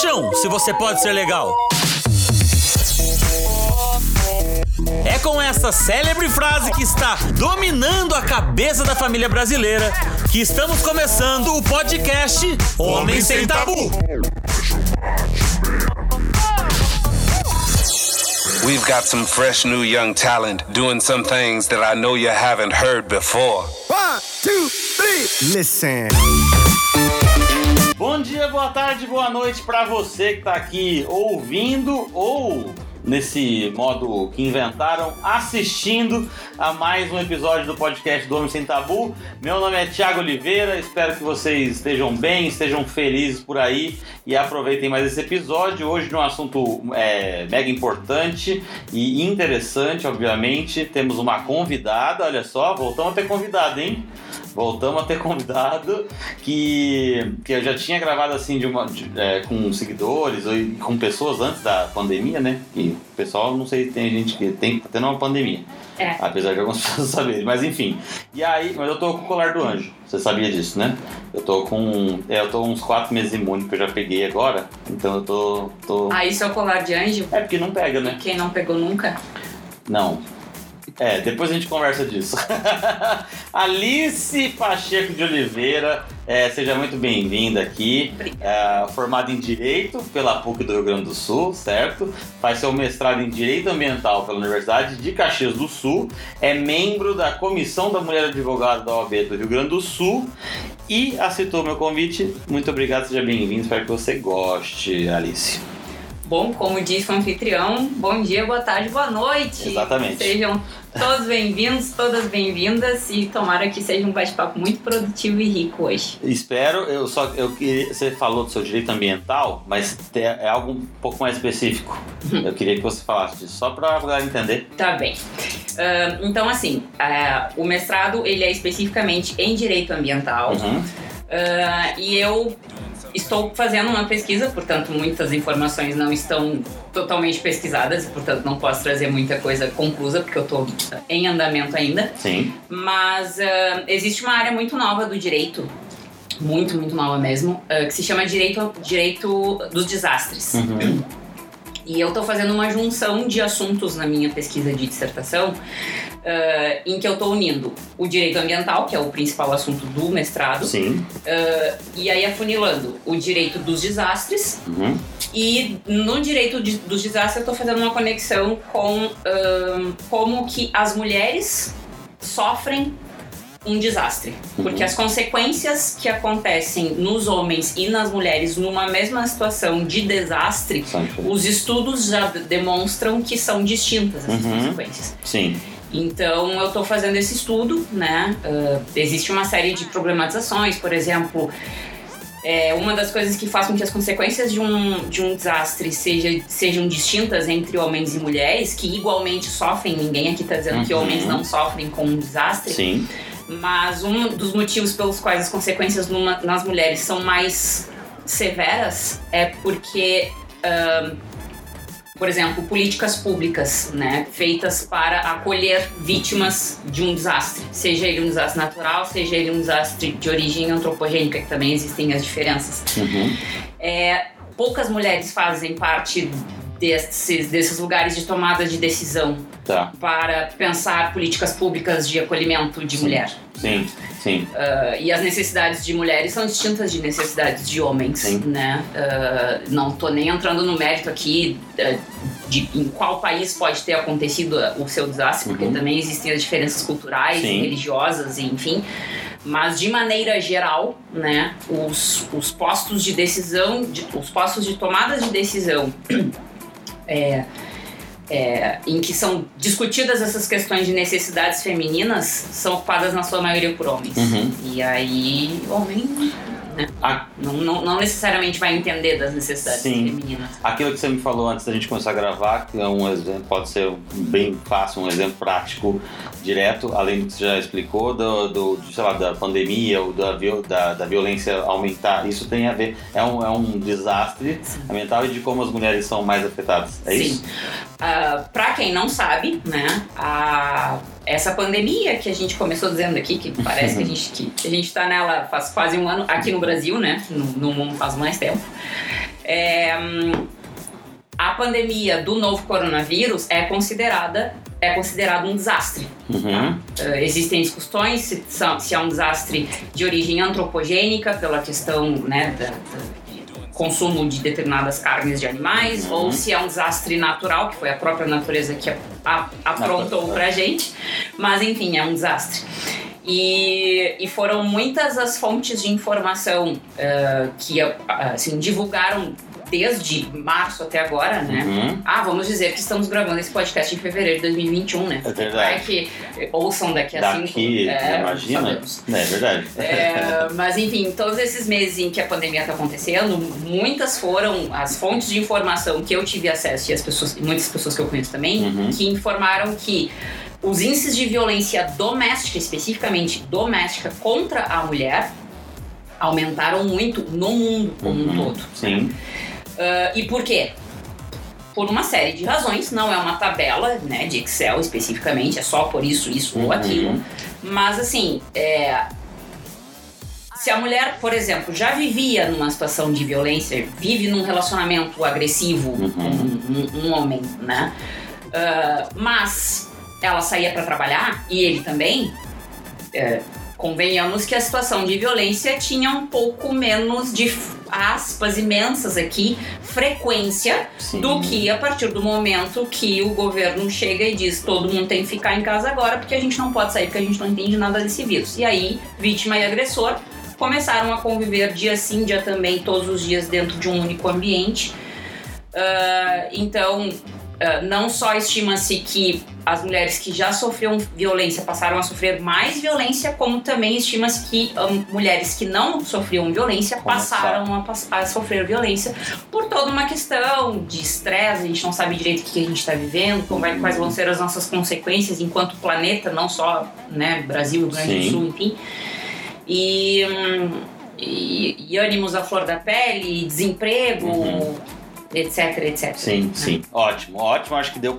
Poxa, se você pode ser legal. É com essa célebre frase que está dominando a cabeça da família brasileira que estamos começando o podcast Homem Sem Tabu. We've got some fresh new young talent doing some things that I know you haven't heard before. One, two, three, listen. Dia, boa tarde, boa noite para você que tá aqui ouvindo ou nesse modo que inventaram, assistindo a mais um episódio do podcast do Homem Sem Tabu. Meu nome é Thiago Oliveira, espero que vocês estejam bem, estejam felizes por aí e aproveitem mais esse episódio. Hoje de um assunto é, mega importante e interessante, obviamente. Temos uma convidada, olha só, voltamos a ter convidado, hein? Voltamos a ter convidado que, que eu já tinha gravado assim de uma, de, é, com seguidores ou com pessoas antes da pandemia, né? E o pessoal, não sei, tem gente que tem tá tendo uma pandemia. É. Apesar de algumas pessoas saberem, mas enfim. E aí, mas eu tô com o colar do anjo. Você sabia disso, né? Eu tô com. É, eu tô uns 4 meses imune que eu já peguei agora. Então eu tô. tô... Ah, isso é o colar de anjo? É porque não pega, né? Quem não pegou nunca? Não. É, depois a gente conversa disso. Alice Pacheco de Oliveira, é, seja muito bem-vinda aqui. É, formada em Direito pela PUC do Rio Grande do Sul, certo? Faz seu mestrado em Direito Ambiental pela Universidade de Caxias do Sul. É membro da Comissão da Mulher Advogada da OAB do Rio Grande do Sul. E aceitou meu convite. Muito obrigado, seja bem-vindo. Espero que você goste, Alice. Bom, como disse o anfitrião, bom dia, boa tarde, boa noite. Exatamente. Sejam todos bem-vindos, todas bem-vindas e tomara que seja um bate-papo muito produtivo e rico hoje. Espero, eu só eu queria, você falou do seu direito ambiental, mas é algo um pouco mais específico. Eu queria que você falasse disso, só para a galera entender. Tá bem. Uh, então, assim, uh, o mestrado ele é especificamente em direito ambiental Uhum. uh, e eu Estou fazendo uma pesquisa, portanto, muitas informações não estão totalmente pesquisadas, e, portanto, não posso trazer muita coisa conclusa, porque eu estou em andamento ainda. Sim. Mas uh, existe uma área muito nova do direito, muito, muito nova mesmo, uh, que se chama direito, direito dos desastres. Uhum. E eu estou fazendo uma junção de assuntos na minha pesquisa de dissertação, uh, em que eu estou unindo o direito ambiental, que é o principal assunto do mestrado, Sim. uh, e aí afunilando o direito dos desastres. Uhum. E no direito de, dos desastres eu estou fazendo uma conexão com uh, como que as mulheres sofrem um desastre. Porque as consequências que acontecem nos homens e nas mulheres numa mesma situação de desastre, os estudos já demonstram que são distintas essas Uhum. consequências. Sim. Então eu estou fazendo esse estudo, né? Uh, existe uma série de problematizações, por exemplo, é, uma das coisas que faz com que as consequências de um, de um desastre seja, sejam distintas entre homens e mulheres, que igualmente sofrem, ninguém aqui está dizendo que Uhum. homens não sofrem com um desastre, Sim. Mas um dos motivos pelos quais as consequências numa- nas mulheres são mais severas é porque, ahn, por exemplo, políticas públicas né, feitas para acolher vítimas de um desastre, seja ele um desastre natural, seja ele um desastre de origem antropogênica, que também existem as diferenças. Uhum. É, poucas mulheres fazem parte desses, desses lugares de tomada de decisão Tá. para pensar políticas públicas de acolhimento de Sim. mulher. Sim. Sim. Uh, e as necessidades de mulheres são distintas de necessidades de homens, Sim. né? Uh, não tô nem entrando no mérito aqui uh, de em qual país pode ter acontecido uh, o seu desastre, porque Uhum. também existem as diferenças culturais, Sim. e religiosas, enfim. Mas de maneira geral, né, os, os postos de decisão, de- os postos de tomada de decisão é, é, em que são discutidas essas questões de necessidades femininas são ocupadas na sua maioria por homens. Uhum. E aí, homem né, A- não, não, não necessariamente vai entender das necessidades Sim. femininas. Aquilo que você me falou antes da gente começar a gravar, que é um exemplo, pode ser bem fácil, um exemplo prático, direto, além do que você já explicou, do, do sei lá, da pandemia ou da, da, da violência aumentar. Isso tem a ver, é um, é um desastre ambiental e de como as mulheres são mais afetadas. É Sim. isso? Ah, pra quem não sabe, né, a- essa pandemia que a gente começou dizendo aqui, que parece que a gente, que, que a gente tá nela faz quase um ano, aqui no Brasil, né, no, no mundo faz mais tempo, É, a pandemia do novo coronavírus é considerada é considerado um desastre. Uhum. Uh, existem discussões se, se é um desastre de origem antropogênica, pela questão né, da, da- consumo de determinadas carnes de animais, Uhum. ou se é um desastre natural, que foi a própria natureza que Aprontou. pra gente. Mas enfim, é um desastre. E, e foram muitas as fontes de informação uh, que uh, assim, divulgaram desde março até agora, né? Uhum. Ah, vamos dizer que estamos gravando esse podcast em fevereiro de 2021, né? É verdade. Vai que ouçam daqui a Daqui, cinco. É, imagina. É verdade. É, mas enfim, todos esses meses em que a pandemia está acontecendo, muitas foram as fontes de informação que eu tive acesso e as pessoas, muitas pessoas que eu conheço também, Uhum. que informaram que os índices de violência doméstica, especificamente doméstica, contra a mulher, aumentaram muito no mundo como um Uhum. todo. Sim. Ah, e por quê? Por uma série de razões, não é uma tabela né, de Excel especificamente, é só por isso, isso ou Uhum. aquilo. Mas assim, é, se a mulher, por exemplo, já vivia numa situação de violência, vive num relacionamento agressivo Uhum. com um, um homem, né? Ah, mas ela saía para trabalhar e ele também. é, convenhamos que a situação de violência tinha um pouco menos de aspas imensas aqui frequência Sim. do que a partir do momento que o governo chega e diz todo mundo tem que ficar em casa agora porque a gente não pode sair porque a gente não entende nada desse vírus. E aí, vítima e agressor começaram a conviver dia sim, dia também, todos os dias dentro de um único ambiente. Ah, então, ah, não só estima-se que as mulheres que já sofriam violência passaram a sofrer mais violência, como também estima-se que ah, mulheres que não sofriam violência passaram a, a sofrer violência por toda uma questão de estresse, a gente não sabe direito o que a gente está vivendo, como vai- quais vão ser as nossas consequências enquanto planeta, não só né, Brasil, Rio Grande do Sul, enfim. E, hum, e, e ânimos à flor da pele, desemprego, Uhum. Etc, etc. Sim, né? sim. Ótimo, ótimo. Acho que deu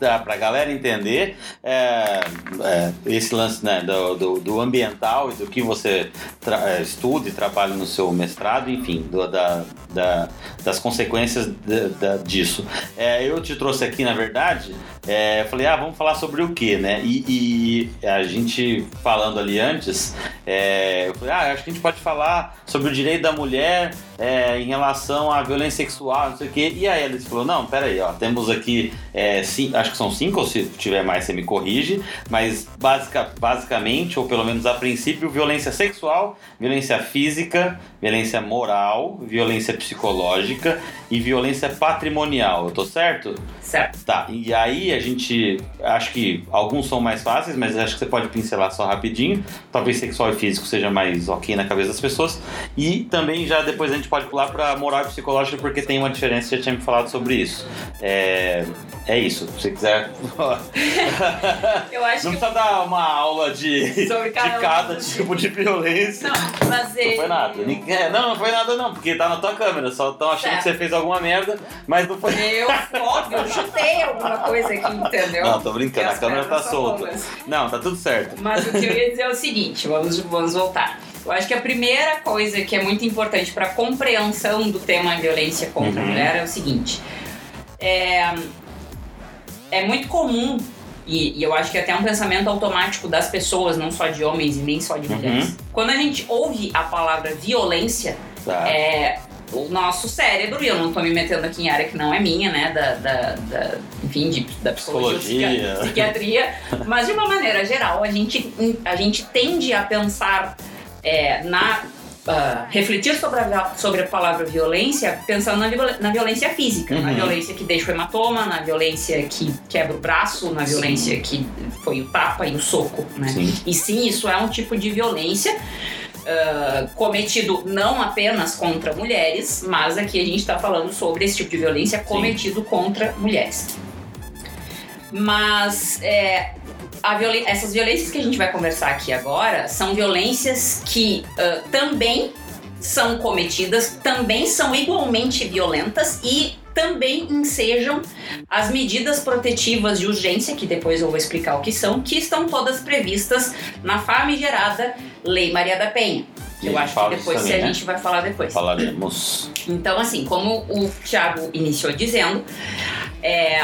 dá pra galera entender é, é, esse lance né, do, do, do ambiental e do que você é, estuda e trabalha no seu mestrado, enfim, do- da, da- das consequências da- da- disso. É, eu te trouxe aqui, na verdade, é, eu falei, ah, vamos falar sobre o que, né? E, e a gente falando ali antes, é, eu falei, ah, acho que a gente pode falar sobre o direito da mulher é, em relação à violência sexual, não sei o quê. E a Alice falou, não, peraí, ó, temos aqui, é, cin- acho que são cinco, ou se tiver mais você me corrige, mas basica, basicamente, ou pelo menos a princípio, violência sexual, violência física, violência moral, violência psicológica e violência patrimonial, eu tô certo? Certo. Tá, e aí a gente. Acho que alguns são mais fáceis, mas acho que você pode pincelar só rapidinho. Talvez sexual e físico seja mais ok na cabeça das pessoas. E também já depois a gente pode pular pra moral e psicológica, porque tem uma diferença, você já tinha me falado sobre isso. É, é isso, se você quiser. Eu acho Não que. precisa dar uma aula de, Sobre de cada um. cada tipo de violência. Não, mas Não foi nada. É, Não, não foi nada não, porque tá na tua câmera. Só estão achando Certo. que você fez alguma merda, mas não foi. Eu, óbvio, eu chutei alguma coisa aqui, entendeu? Não, tô brincando, a câmera tá solta. Não, tá tudo certo. Mas o que eu ia dizer é o seguinte, vamos, vamos voltar. Eu acho que a primeira coisa que é muito importante para compreensão do tema violência contra a Uhum. mulher é o seguinte: é, é muito comum e, e eu acho que é até um pensamento automático das pessoas, não só de homens e nem só de Uhum. mulheres. Quando a gente ouve a palavra violência, Tá. é, o nosso cérebro, e eu não tô me metendo aqui em área que não é minha, né, da, da, da- enfim, de, da psicologia, Psicologia. psiqui- psiquiatria, mas de uma maneira geral, a gente, a gente tende a pensar é, na... ah, refletir sobre a, sobre a palavra violência pensando na, viol- na violência física, na Uhum. violência que deixa o hematoma, na violência que quebra o braço, na violência que foi o tapa e o soco, né? Sim. E sim, isso é um tipo de violência ah, cometido não apenas contra mulheres, mas aqui a gente está falando sobre esse tipo de violência cometido contra mulheres. Mas é, essas violências que a gente vai conversar aqui agora são violências que ah, também são cometidas, também são igualmente violentas e também ensejam as medidas protetivas de urgência, que depois eu vou explicar o que são, que estão todas previstas na famigerada Lei Maria da Penha, E a Eu acho que depois também, se a né? gente vai falar depois. Falaremos. Então, assim, como o Thiago iniciou dizendo, é,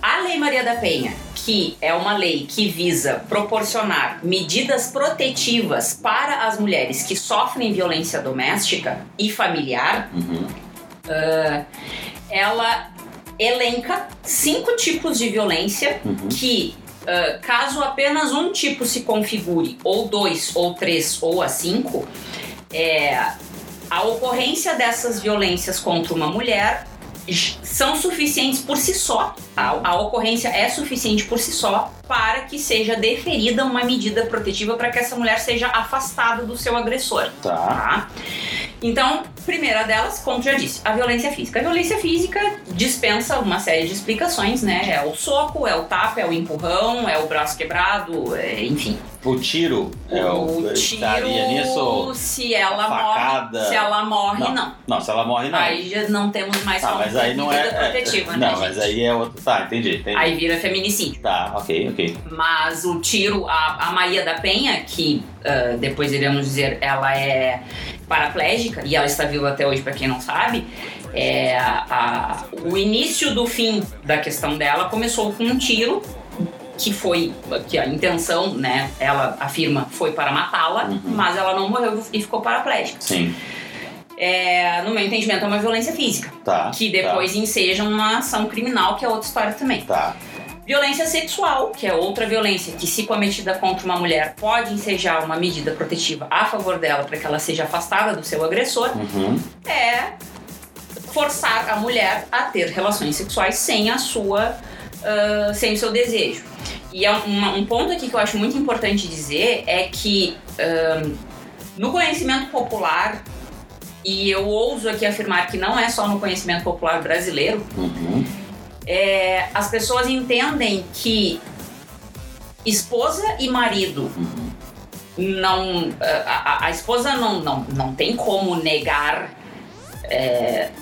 a Lei Maria da Penha, que é uma lei que visa proporcionar medidas protetivas para as mulheres que sofrem violência doméstica e familiar, Uhum. ela elenca cinco tipos de violência Uhum. que, ah, caso apenas um tipo se configure, ou dois, ou três, ou a cinco, é, a ocorrência dessas violências contra uma mulher são suficientes por si só. A, a ocorrência é suficiente por si só para que seja deferida uma medida protetiva para que essa mulher seja afastada do seu agressor Tá. tá? Então, primeira delas, como já disse, a violência física. A violência física dispensa uma série de explicações, né? É o soco, é o tapa, é o empurrão, é o braço quebrado, é- enfim. O tiro é o. o estaria nisso? se ela Facada. morre, se ela morre, Não. não. Não, se ela morre, não. Aí já não temos mais Tá, mas aí não é. é- protetiva, não, né, mas gente? aí é outro. Tá, entendi, entendi. Aí vira feminicídio. Tá, ok, ok. Mas o tiro, a, a Maria da Penha, que ah, depois iremos dizer, ela é paraplégica e ela está viva até hoje, para quem não sabe. É, a- o início do fim da questão dela começou com um tiro que foi que a intenção, né? Ela afirma foi para matá-la, Uhum. mas ela não morreu e ficou paraplégica. Sim. É, no meu entendimento, é uma violência física Tá. que depois enseja uma ação criminal, que é outra história também. Tá. Violência sexual, que é outra violência que, se cometida contra uma mulher, pode ensejar uma medida protetiva a favor dela para que ela seja afastada do seu agressor. Uhum. é forçar a mulher a ter relações sexuais sem a sua, ah, sem o seu desejo. E é uma- um ponto aqui que eu acho muito importante dizer é que ah, no conhecimento popular e eu ouso aqui afirmar que não é só no conhecimento popular brasileiro, Uhum. É, as pessoas entendem que esposa e marido não a, a- esposa não, não, não tem como negar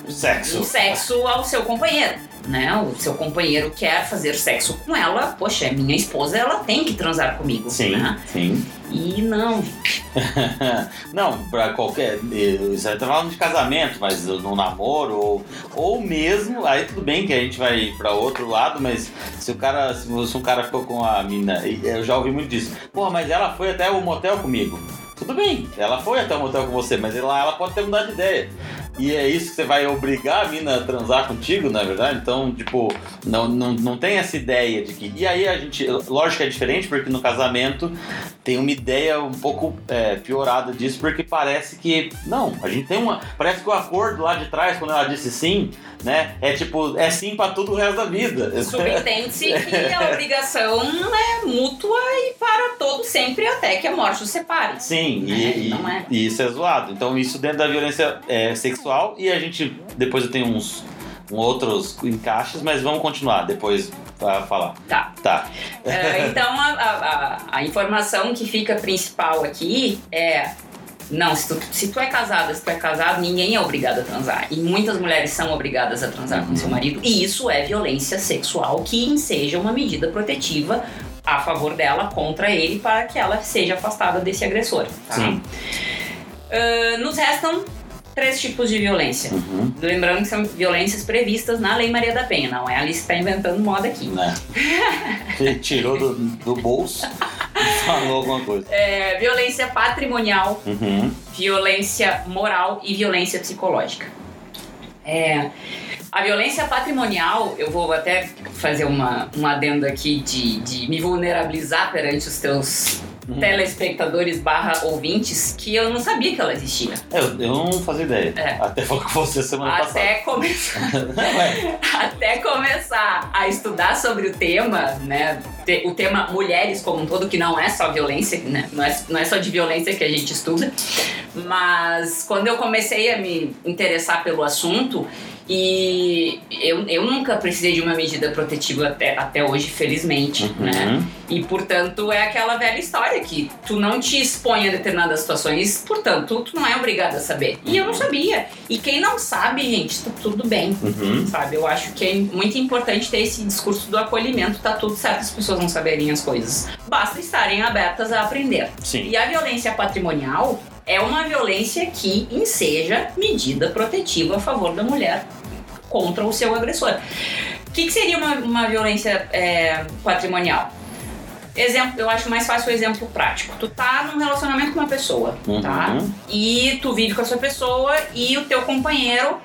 Sexo. o sexo ao seu companheiro né o seu companheiro quer fazer sexo com ela poxa é minha esposa ela tem que transar comigo Sim, né? sim. e não não, pra qualquer. Isso aí tá falando de casamento, mas no namoro, ou, ou mesmo. Aí tudo bem que a gente vai pra outro lado, mas se o cara. Se um cara ficou com a mina. e Eu já ouvi muito disso. Porra, mas ela foi até o motel comigo. Tudo bem, ela foi até o motel com você, mas lá ela pode ter mudado de ideia. E é isso que você vai obrigar a mina a transar contigo, na verdade? Então, tipo, não, não, não tem essa ideia de que. E aí a gente. Lógico que é diferente, porque no casamento tem uma ideia um pouco é, piorada disso, porque parece que. Não, a gente tem uma. Parece que o acordo lá de trás, quando ela disse sim, né? É tipo, é sim pra tudo o resto da vida. subentende-se que a obrigação é mútua e para todo sempre até que a morte os separe Sim, É, e, e- não é. e isso é zoado. Então, isso dentro da violência é, sexual, e a gente. Depois eu tenho uns. outros encaixes, mas vamos continuar depois pra falar. Tá. Tá. É, então a, a, a- informação que fica principal aqui é. Não, se tu, se tu é casada, se tu é casado, ninguém é obrigado a transar. E muitas mulheres são obrigadas a transar com seu marido. E isso é violência sexual que enseja uma medida protetiva a favor dela contra ele para que ela seja afastada desse agressor. Tá? Sim. Ah, nos restam três tipos de violência. Uhum. Lembrando que são violências previstas na Lei Maria da Penha, não é a Alice que está inventando moda aqui. Né? Ele tirou do, do bolso e falou alguma coisa. É, violência patrimonial, Uhum. violência moral e violência psicológica. É, a violência patrimonial, eu vou até fazer uma, um adendo aqui de, de me vulnerabilizar perante os teus telespectadores barra ouvintes, que eu não sabia que ela existia. Eu, eu não fazia ideia. É. Até falou com você semana Até começar. passada. Ué, até começar a estudar sobre o tema, né? O tema mulheres como um todo, que não é só violência, né? Não é, não é só de violência que a gente estuda. Mas quando eu comecei a me interessar pelo assunto, e eu, eu nunca precisei de uma medida protetiva até, até hoje, felizmente, né? Uhum. E portanto é aquela velha história que tu não te expõe a determinadas situações, portanto tu não é obrigado a saber. E eu não sabia. E quem não sabe, gente, tá tudo bem. Uhum. Sabe, eu acho que é muito importante ter esse discurso do acolhimento, tá tudo certo as pessoas não saberem as coisas. Basta estarem abertas a aprender. Sim. E a violência patrimonial é uma violência que enseja medida protetiva a favor da mulher contra o seu agressor. O que, que seria uma, uma violência é, patrimonial? Exemplo, eu acho mais fácil o exemplo prático. Tu tá num relacionamento com uma pessoa, Uhum. tá? E tu vive com essa pessoa e o teu companheiro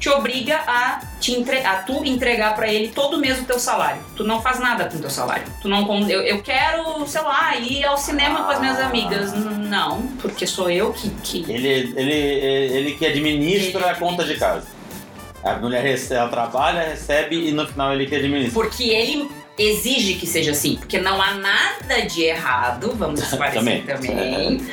te obriga a, te entre, a tu entregar pra ele todo mês o teu salário. Tu não faz nada com o teu salário. Tu não eu, eu quero, sei lá, ir ao cinema com as minhas amigas. N- Não, porque sou eu que, que Ele, ele, ele que administra Ele a conta de casa. A mulher recebe, ela trabalha, recebe e no final ele que administra. Porque ele exige que seja assim. Porque não há nada de errado, vamos esclarecer Também. também.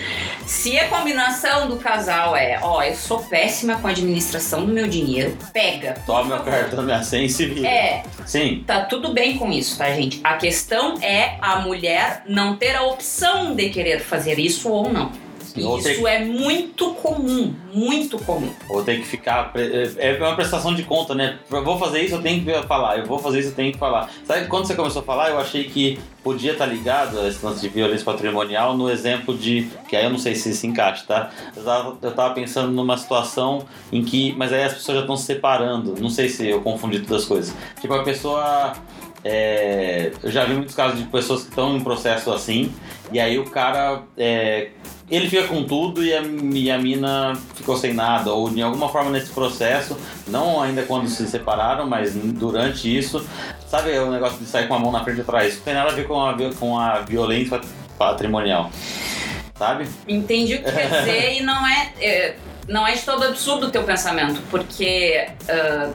Se a combinação do casal é, ó, eu sou péssima com a administração do meu dinheiro, pega. Toma meu cartão, minha senha e se vira. É, Sim. tá tudo bem com isso, tá, gente? A questão é a mulher não ter a opção de querer fazer isso ou não. E Isso é muito comum, muito comum. Ou tem que ficar. pre- É uma prestação de conta, né? Eu vou fazer isso, eu tenho que falar. Eu vou fazer isso, eu tenho que falar. Sabe quando você começou a falar, eu achei que podia estar ligado a esse lance de violência patrimonial no exemplo de. Que aí eu não sei se se encaixa, tá? Eu tava, eu tava pensando numa situação em que. Mas aí as pessoas já estão se separando. Não sei se eu confundi todas as coisas. Tipo, a pessoa. é, eu já vi muitos casos de pessoas que estão em processo assim, e aí o cara. é, ele fica com tudo e a, e a mina ficou sem nada, ou de alguma forma nesse processo, não ainda quando se separaram, mas durante isso, sabe o negócio de sair com a mão na frente e atrás? Isso não tem nada a ver com a, com a violência patrimonial, sabe? Entendi o que quer dizer e não é, é, não é de todo absurdo o teu pensamento, porque ah,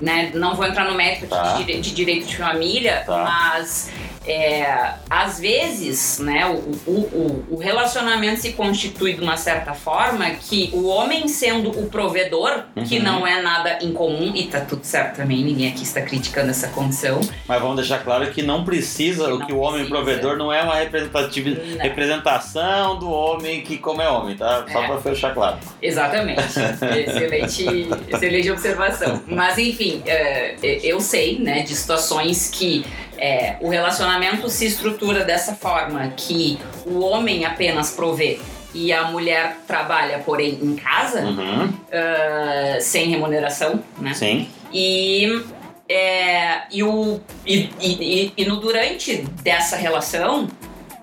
né, não vou entrar no mérito Tá. de, de direito de família, Tá. mas é, às vezes né, o, o, o- o relacionamento se constitui de uma certa forma que o homem sendo o provedor, que Uhum. não é nada incomum, e tá tudo certo também, ninguém aqui está criticando essa condição. Mas vamos deixar claro que não precisa, Que o não que o homem precisa. provedor não é uma representativi- Não. representação do homem que como é homem, tá? Só É. pra fechar claro. Exatamente. excelente, excelente observação. Mas enfim, é, eu sei, né, de situações que é, o relacionamento se estrutura dessa forma que o homem apenas provê e a mulher trabalha, porém, em casa, Uhum, ah, sem remuneração, né? sim. E, é, e, o, e, e, e- no durante dessa relação,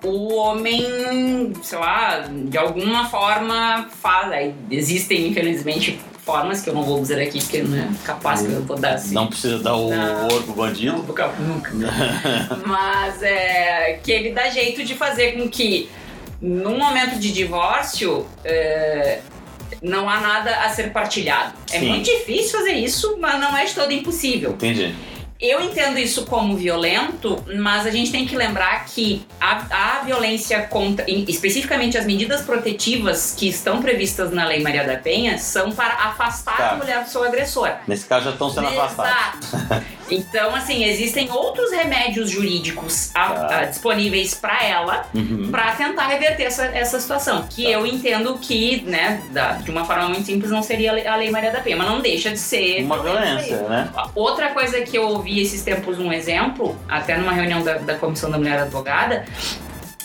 o homem, sei lá, de alguma forma faz. Existem, infelizmente, formas que eu não vou dizer aqui, porque não é capaz que eu vou dar assim. Não precisa dar o Não. ouro pro bandido. Não, nunca. nunca. Mas é que ele dá jeito de fazer com que, num momento de divórcio, é, não há nada a ser partilhado. É Sim. muito difícil fazer isso, mas não é de todo impossível. Entendi. Eu entendo isso como violento, mas a gente tem que lembrar que a, a violência contra, em- especificamente as medidas protetivas que estão previstas na Lei Maria da Penha, são para afastar Tá. a mulher do seu agressor. Nesse caso já estão sendo afastados. Exato. Então, assim, existem outros remédios jurídicos a- Tá. a- disponíveis para ela Uhum. para tentar reverter essa, essa situação. Que Tá. eu entendo que, né, da- de uma forma muito simples, não seria a Lei Maria da Penha, mas não deixa de ser Uma violência, né? Outra coisa que eu ouvi esses tempos um exemplo, até numa reunião da, da Comissão da Mulher Advogada,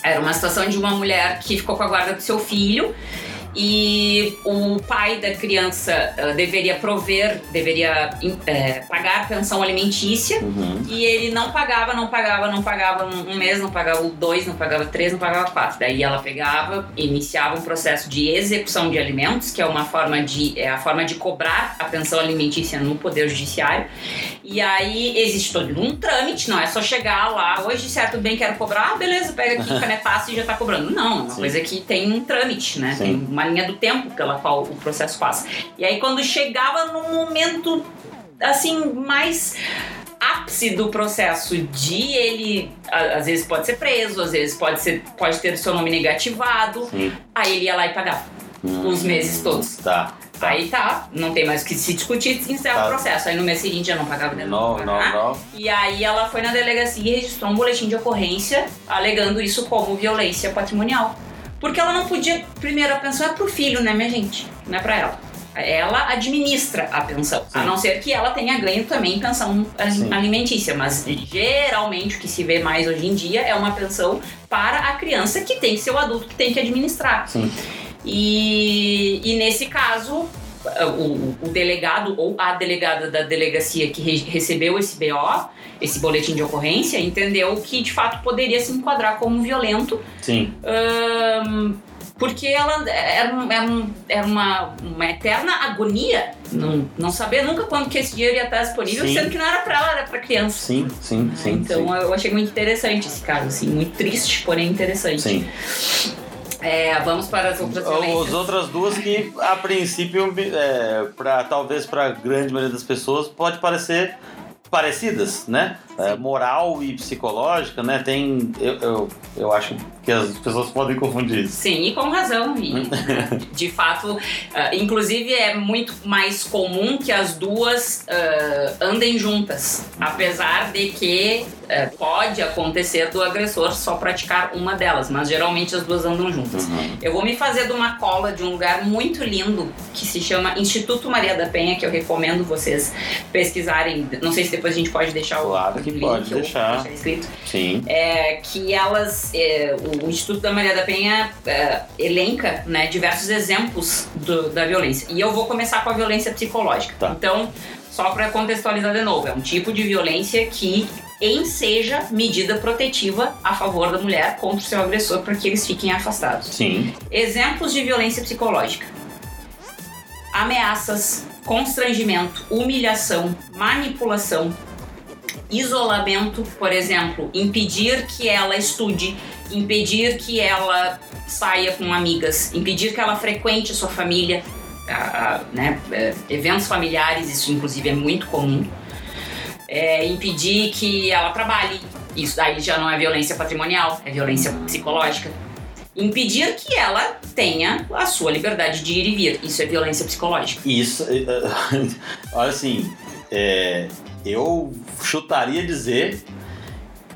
era uma situação de uma mulher que ficou com a guarda do seu filho e o pai da criança ah, deveria prover, deveria eh, pagar pensão alimentícia Uhum. e ele não pagava, não pagava, não pagava um um mês, não pagava dois, não pagava três, não pagava quatro. Daí ela pegava, iniciava um processo de execução de alimentos, que é uma forma de é a forma de cobrar a pensão alimentícia no poder judiciário. E aí existe todo um trâmite, não é só chegar lá, hoje certo bem quero cobrar, ah, beleza, pega aqui canetaço e já tá cobrando. Não, é uma Sim. coisa que tem um trâmite, né? Sim. Tem uma linha do tempo pela qual o processo passa. E aí quando chegava no momento assim mais ápice do processo de ele às vezes pode ser preso, às vezes pode ser pode ter seu nome negativado, Sim. aí ele ia lá e pagava os meses todos. Tá. tá. Aí tá, não tem mais o que se discutir, encerra Tá. o processo. Aí no mês seguinte já não pagava de Não, não, não. E aí ela foi na delegacia e registrou um boletim de ocorrência alegando isso como violência patrimonial. Porque ela não podia. Primeiro, a pensão é pro filho, né, minha gente? Não é pra ela. Ela administra a pensão. A Sim. não ser que ela tenha ganho também pensão a- Sim. alimentícia. Mas geralmente o que se vê mais hoje em dia é uma pensão para a criança que tem que ser o adulto que tem que administrar. Sim. E, e nesse caso, o, o delegado ou a delegada da delegacia que re- recebeu esse BO, esse boletim de ocorrência, entendeu que de fato poderia se enquadrar como violento Sim. Ahn, porque ela era, um- era, um- era uma, uma eterna agonia não, não saber nunca quando que esse dinheiro ia estar disponível, Sim. sendo que não era pra ela, era pra criança. Sim, sim, sim. então sim. eu achei muito interessante esse caso, assim, muito triste, porém interessante. Sim. É, vamos para as outras As violências. outras duas que, a princípio, é, pra, talvez para a grande maioria das pessoas, pode parecer parecidas, né? É, moral e psicológica, né? Tem. Eu, eu, eu acho que as pessoas podem confundir isso. Sim, e com razão. E, de fato, ah, inclusive é muito mais comum que as duas ah, andem juntas. Apesar de que ah, pode acontecer do agressor só praticar uma delas, mas geralmente as duas andam juntas. Uhum. Eu vou me fazer de uma cola de um lugar muito lindo que se chama Instituto Maria da Penha, que eu recomendo vocês pesquisarem. Não sei se depois a gente pode deixar o Claro que link pode ou deixar. escrito Sim. é, que elas, é, o Instituto da Maria da Penha é, elenca né, diversos exemplos do- da violência. E eu vou começar com a violência psicológica. Tá. Então, só para contextualizar de novo, é um tipo de violência que enseja medida protetiva a favor da mulher contra o seu agressor para que eles fiquem afastados. Sim. Exemplos de violência psicológica: ameaças, constrangimento, humilhação, manipulação, isolamento, por exemplo, impedir que ela estude, impedir que ela saia com amigas, impedir que ela frequente sua família, a- a, né, é, eventos familiares, isso inclusive é muito comum. É, impedir que ela trabalhe, isso aí já não é violência patrimonial, é violência psicológica. Impedir que ela tenha a sua liberdade de ir e vir, isso é violência psicológica. Isso. eh, eh, Olha assim, é, eu chutaria dizer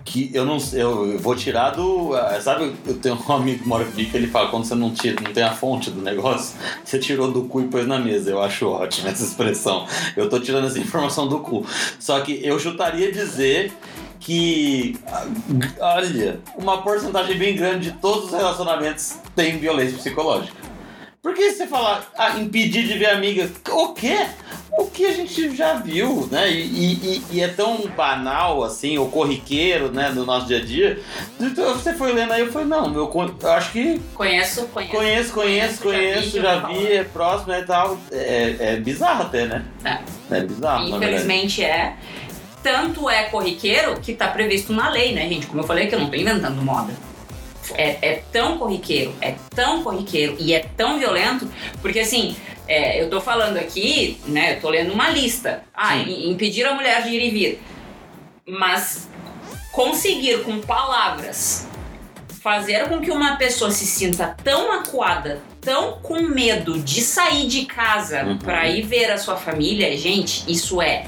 que eu não eu vou tirar do. ah, Sabe, eu tenho um amigo que mora comigo que ele fala: quando você não, tira, não tem a fonte do negócio, você tirou do cu e pôs na mesa. Eu acho ótimo essa expressão. Eu tô tirando essa informação do cu. Só que eu chutaria dizer que, ah, olha, uma porcentagem bem grande de todos os relacionamentos tem violência psicológica. Porque se você falar, ah, impedir de ver amigas, o quê? O que a gente já viu, né? E, e- e é tão banal, assim, ou corriqueiro, né, no nosso dia a dia. Então você foi lendo aí, eu falei, não, eu, eu acho que Conheço, conheço. conheço, conheço, conheço, já vi, é próximo e tal. É, é bizarro até, né? É. É bizarro. Infelizmente é. Tanto é corriqueiro que tá previsto na lei, né, gente? Como eu falei que eu não tô inventando moda. É, é tão corriqueiro, é tão corriqueiro e é tão violento, porque assim, é, eu tô falando aqui, né? Eu tô lendo uma lista. Ah, impedir a mulher de ir e vir. Mas conseguir com palavras fazer com que uma pessoa se sinta tão acuada, tão com medo de sair de casa Uhum. pra ir ver a sua família, gente, isso é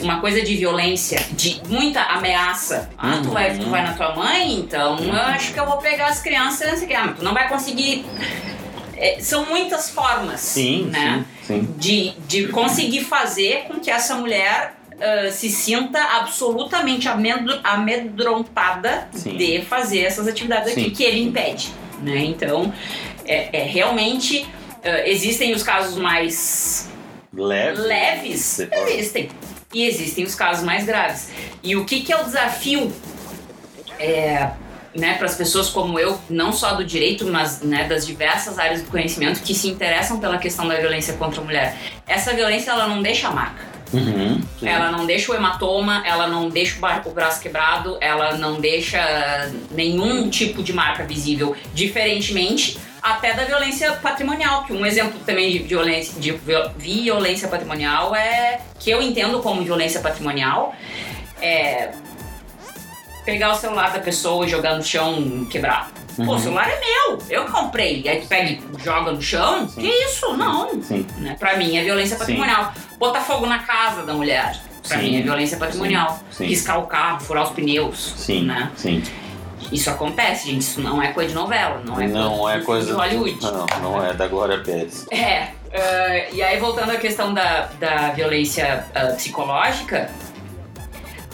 uma coisa de violência, de muita ameaça. Ah, tu, vai, tu vai na tua mãe? Então eu acho que eu vou pegar as crianças, não sei o que. Ah, tu não vai conseguir. É, são muitas formas, Sim, né? sim, sim. de, de conseguir fazer com que essa mulher ah, se sinta absolutamente amedro- amedrontada Sim. de fazer essas atividades Sim. aqui que ele impede. Né? Então, é, é realmente. ah, existem os casos mais Leve. leves, existem. E existem os casos mais graves. E o que, que é o desafio é, né, para as pessoas como eu, não só do direito, mas né, das diversas áreas do conhecimento que se interessam pela questão da violência contra a mulher? Essa violência ela não deixa marca. Uhum. Ela não deixa o hematoma, ela não deixa o braço quebrado, ela não deixa nenhum tipo de marca visível, diferentemente até da violência patrimonial, que um exemplo também de violência, de viol- violência patrimonial é que eu entendo como violência patrimonial é pegar o celular da pessoa e jogar no chão quebrado. Pô, Uhum. o celular é meu, eu comprei. Aí tu pega e joga no chão? Sim. Que isso? Não. Sim. Né? Pra mim é violência Sim. patrimonial. Botar fogo na casa da mulher. Pra Sim. mim é violência patrimonial. Sim. Riscar o carro, furar os pneus. Sim, Né? sim. Isso acontece, gente. Isso não é coisa de novela. Não é não coisa, é coisa de Hollywood. Não, não é da Glória Pérez. É. eh, e aí, voltando à questão da, da violência ah, psicológica,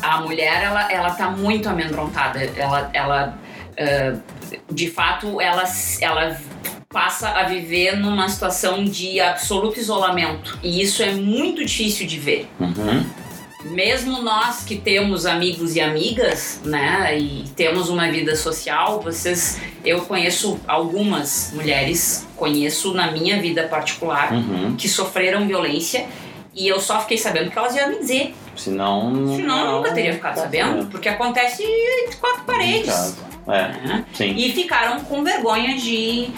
a mulher, ela, ela tá muito amedrontada. Ela, ela ah, de fato, ela, ela passa a viver numa situação de absoluto isolamento. E isso é muito difícil de ver. Uhum. Mesmo nós que temos amigos e amigas, né, e temos uma vida social, vocês, eu conheço algumas mulheres, conheço na minha vida particular, Uhum. que sofreram violência e eu só fiquei sabendo que elas iam me dizer. Senão. Senão eu nunca teria ficado sabendo, porque acontece entre quatro paredes. É, né? sim. E ficaram com vergonha de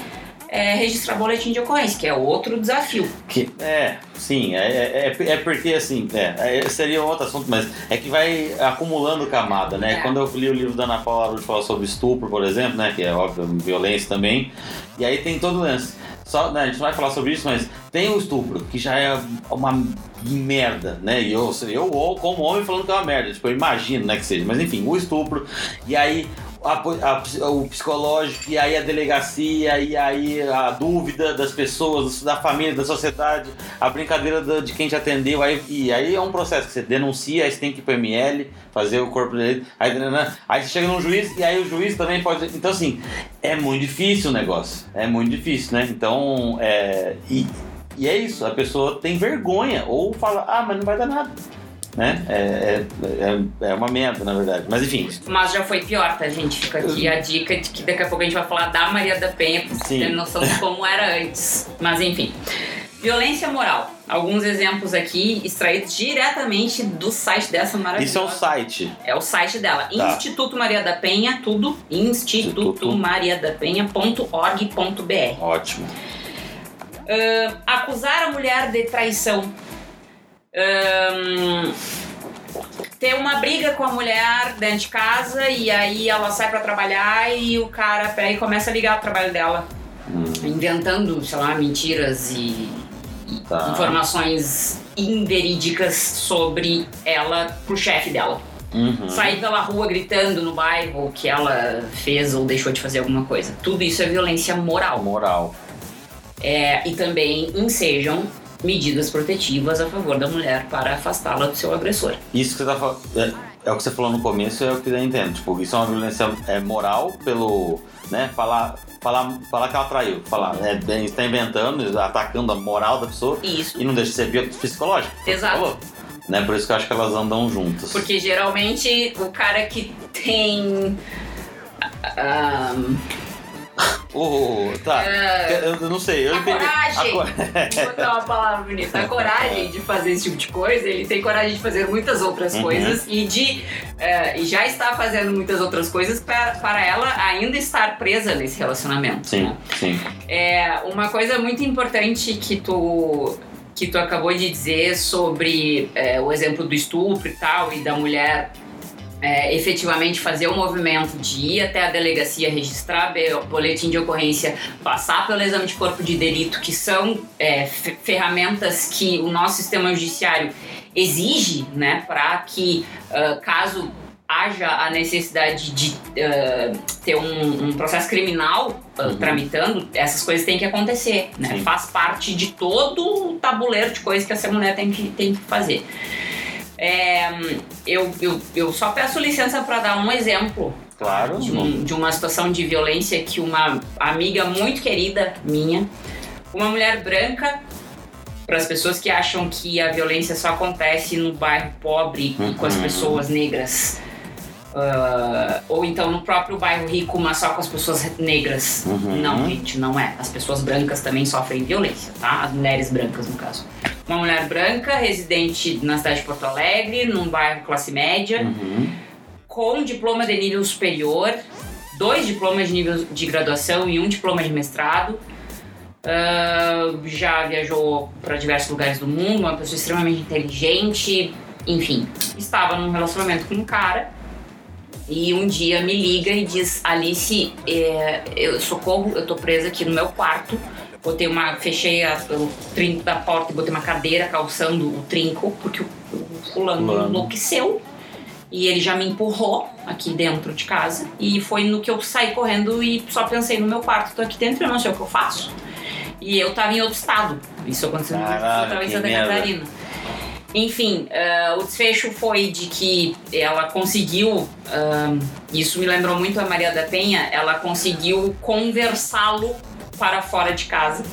é, registrar boletim de ocorrência, que é outro desafio. Que, é, sim, é, é, é- é porque assim, é, é, seria outro assunto, mas é que vai acumulando camada, né? É. Quando eu li o livro da Ana Paula Arujo falar sobre estupro, por exemplo, né? Que é óbvio, violência também, e aí tem todo o lance. Só, né, a gente não vai falar sobre isso, mas tem o estupro, que já é uma merda, né? E eu, eu como homem falando que é uma merda, tipo, eu imagino, né, que seja. Mas enfim, o estupro, e aí a- a- o psicológico, e aí a delegacia, e aí a dúvida das pessoas, da família, da sociedade, a brincadeira da- de quem te atendeu, aí, e aí é um processo que você denuncia, aí você tem que ir pro ML, fazer o corpo dele, aí, nananã, aí você chega num juiz, e aí o juiz também pode. Então, assim, é muito difícil o negócio, é muito difícil, né? Então, é. E, e é isso, a pessoa tem vergonha, ou fala, ah, mas não vai dar nada. Né? É, é, é, é uma merda, na verdade. Mas enfim, Mas já foi pior, tá, gente? Fica aqui a dica de que daqui a pouco a gente vai falar da Maria da Penha, pra vocês terem noção de como era antes. Mas enfim. Violência moral. Alguns exemplos aqui extraídos diretamente do site dessa maravilhosa. isso é o site. É o site dela. Tá. Instituto Maria da Penha, tudo. Instituto. institutomariadapenha.org.br. Ótimo. Ahn, acusar a mulher de traição. Ahn, ter uma briga com a mulher dentro de casa e aí ela sai pra trabalhar e o cara pega e começa a ligar o trabalho dela. Inventando, sei lá, mentiras e, e Tá. informações inverídicas sobre ela pro chefe dela. Uhum. Sair pela rua gritando no bairro que ela fez ou deixou de fazer alguma coisa. Tudo isso é violência moral. Moral. É, e também ensejam medidas protetivas a favor da mulher para afastá-la do seu agressor. Isso que você tá falando. É, é o que você falou no começo, é o que eu entendo. Tipo, isso é uma violência é, moral pelo. né? Falar, falar, falar que ela traiu. Falar, é, bem, está inventando, atacando a moral da pessoa. Isso. E não deixa de ser psicológico. Exato. Né? Por isso que eu acho que elas andam juntas. Porque geralmente o cara que tem. Ah, Oh, tá. É. Eu, não sei, eu a entendi. coragem! A cor- botar uma palavra bonita. A coragem de fazer esse tipo de coisa, ele tem coragem de fazer muitas outras Uhum. coisas e de. e já está fazendo muitas outras coisas para, para ela ainda estar presa nesse relacionamento. Sim, né? sim. É, uma coisa muito importante que tu que tu acabou de dizer sobre é, o exemplo do estupro e tal e da mulher é, efetivamente fazer o movimento de ir até a delegacia registrar be- boletim de ocorrência, passar pelo exame de corpo de delito, que são é, fe- ferramentas que o nosso sistema judiciário exige, né, para que ah, caso haja a necessidade de ah, ter um, um processo criminal ah, Uhum. tramitando, essas coisas têm que acontecer, né? Faz parte de todo o tabuleiro de coisas que essa mulher tem que, tem que fazer. É, eu, eu, eu só peço licença para dar um exemplo Claro. de, um- de uma situação de violência que uma amiga muito querida minha, uma mulher branca, para as pessoas que acham que a violência só acontece no bairro pobre e com as Uhum. pessoas negras. ah, ou então no próprio bairro rico, mas só com as pessoas negras. Uhum. Não, gente, não é. As pessoas brancas também sofrem violência, tá? As mulheres brancas, no caso. Uma mulher branca, residente na cidade de Porto Alegre, num bairro classe média, Uhum. com diploma de nível superior, dois diplomas de nível de graduação e um diploma de mestrado. Ah, já viajou para diversos lugares do mundo, uma pessoa extremamente inteligente, enfim, estava num relacionamento com um cara e um dia me liga e diz: Alice, é, eu socorro, eu tô presa aqui no meu quarto. Botei uma, fechei a- o trinco da porta e botei uma cadeira calçando o trinco, porque o, o fulano Fulano. enlouqueceu. E ele já me empurrou aqui dentro de casa. E foi no que eu saí correndo e só pensei no meu quarto, tô aqui dentro, eu não sei o que eu faço. E eu tava em outro estado. Isso aconteceu no Caraca, eu tava em Santa merda. Catarina. Enfim, ah, o desfecho foi de que ela conseguiu, ah, isso me lembrou muito a Maria da Penha, ela conseguiu conversá-lo para fora de casa.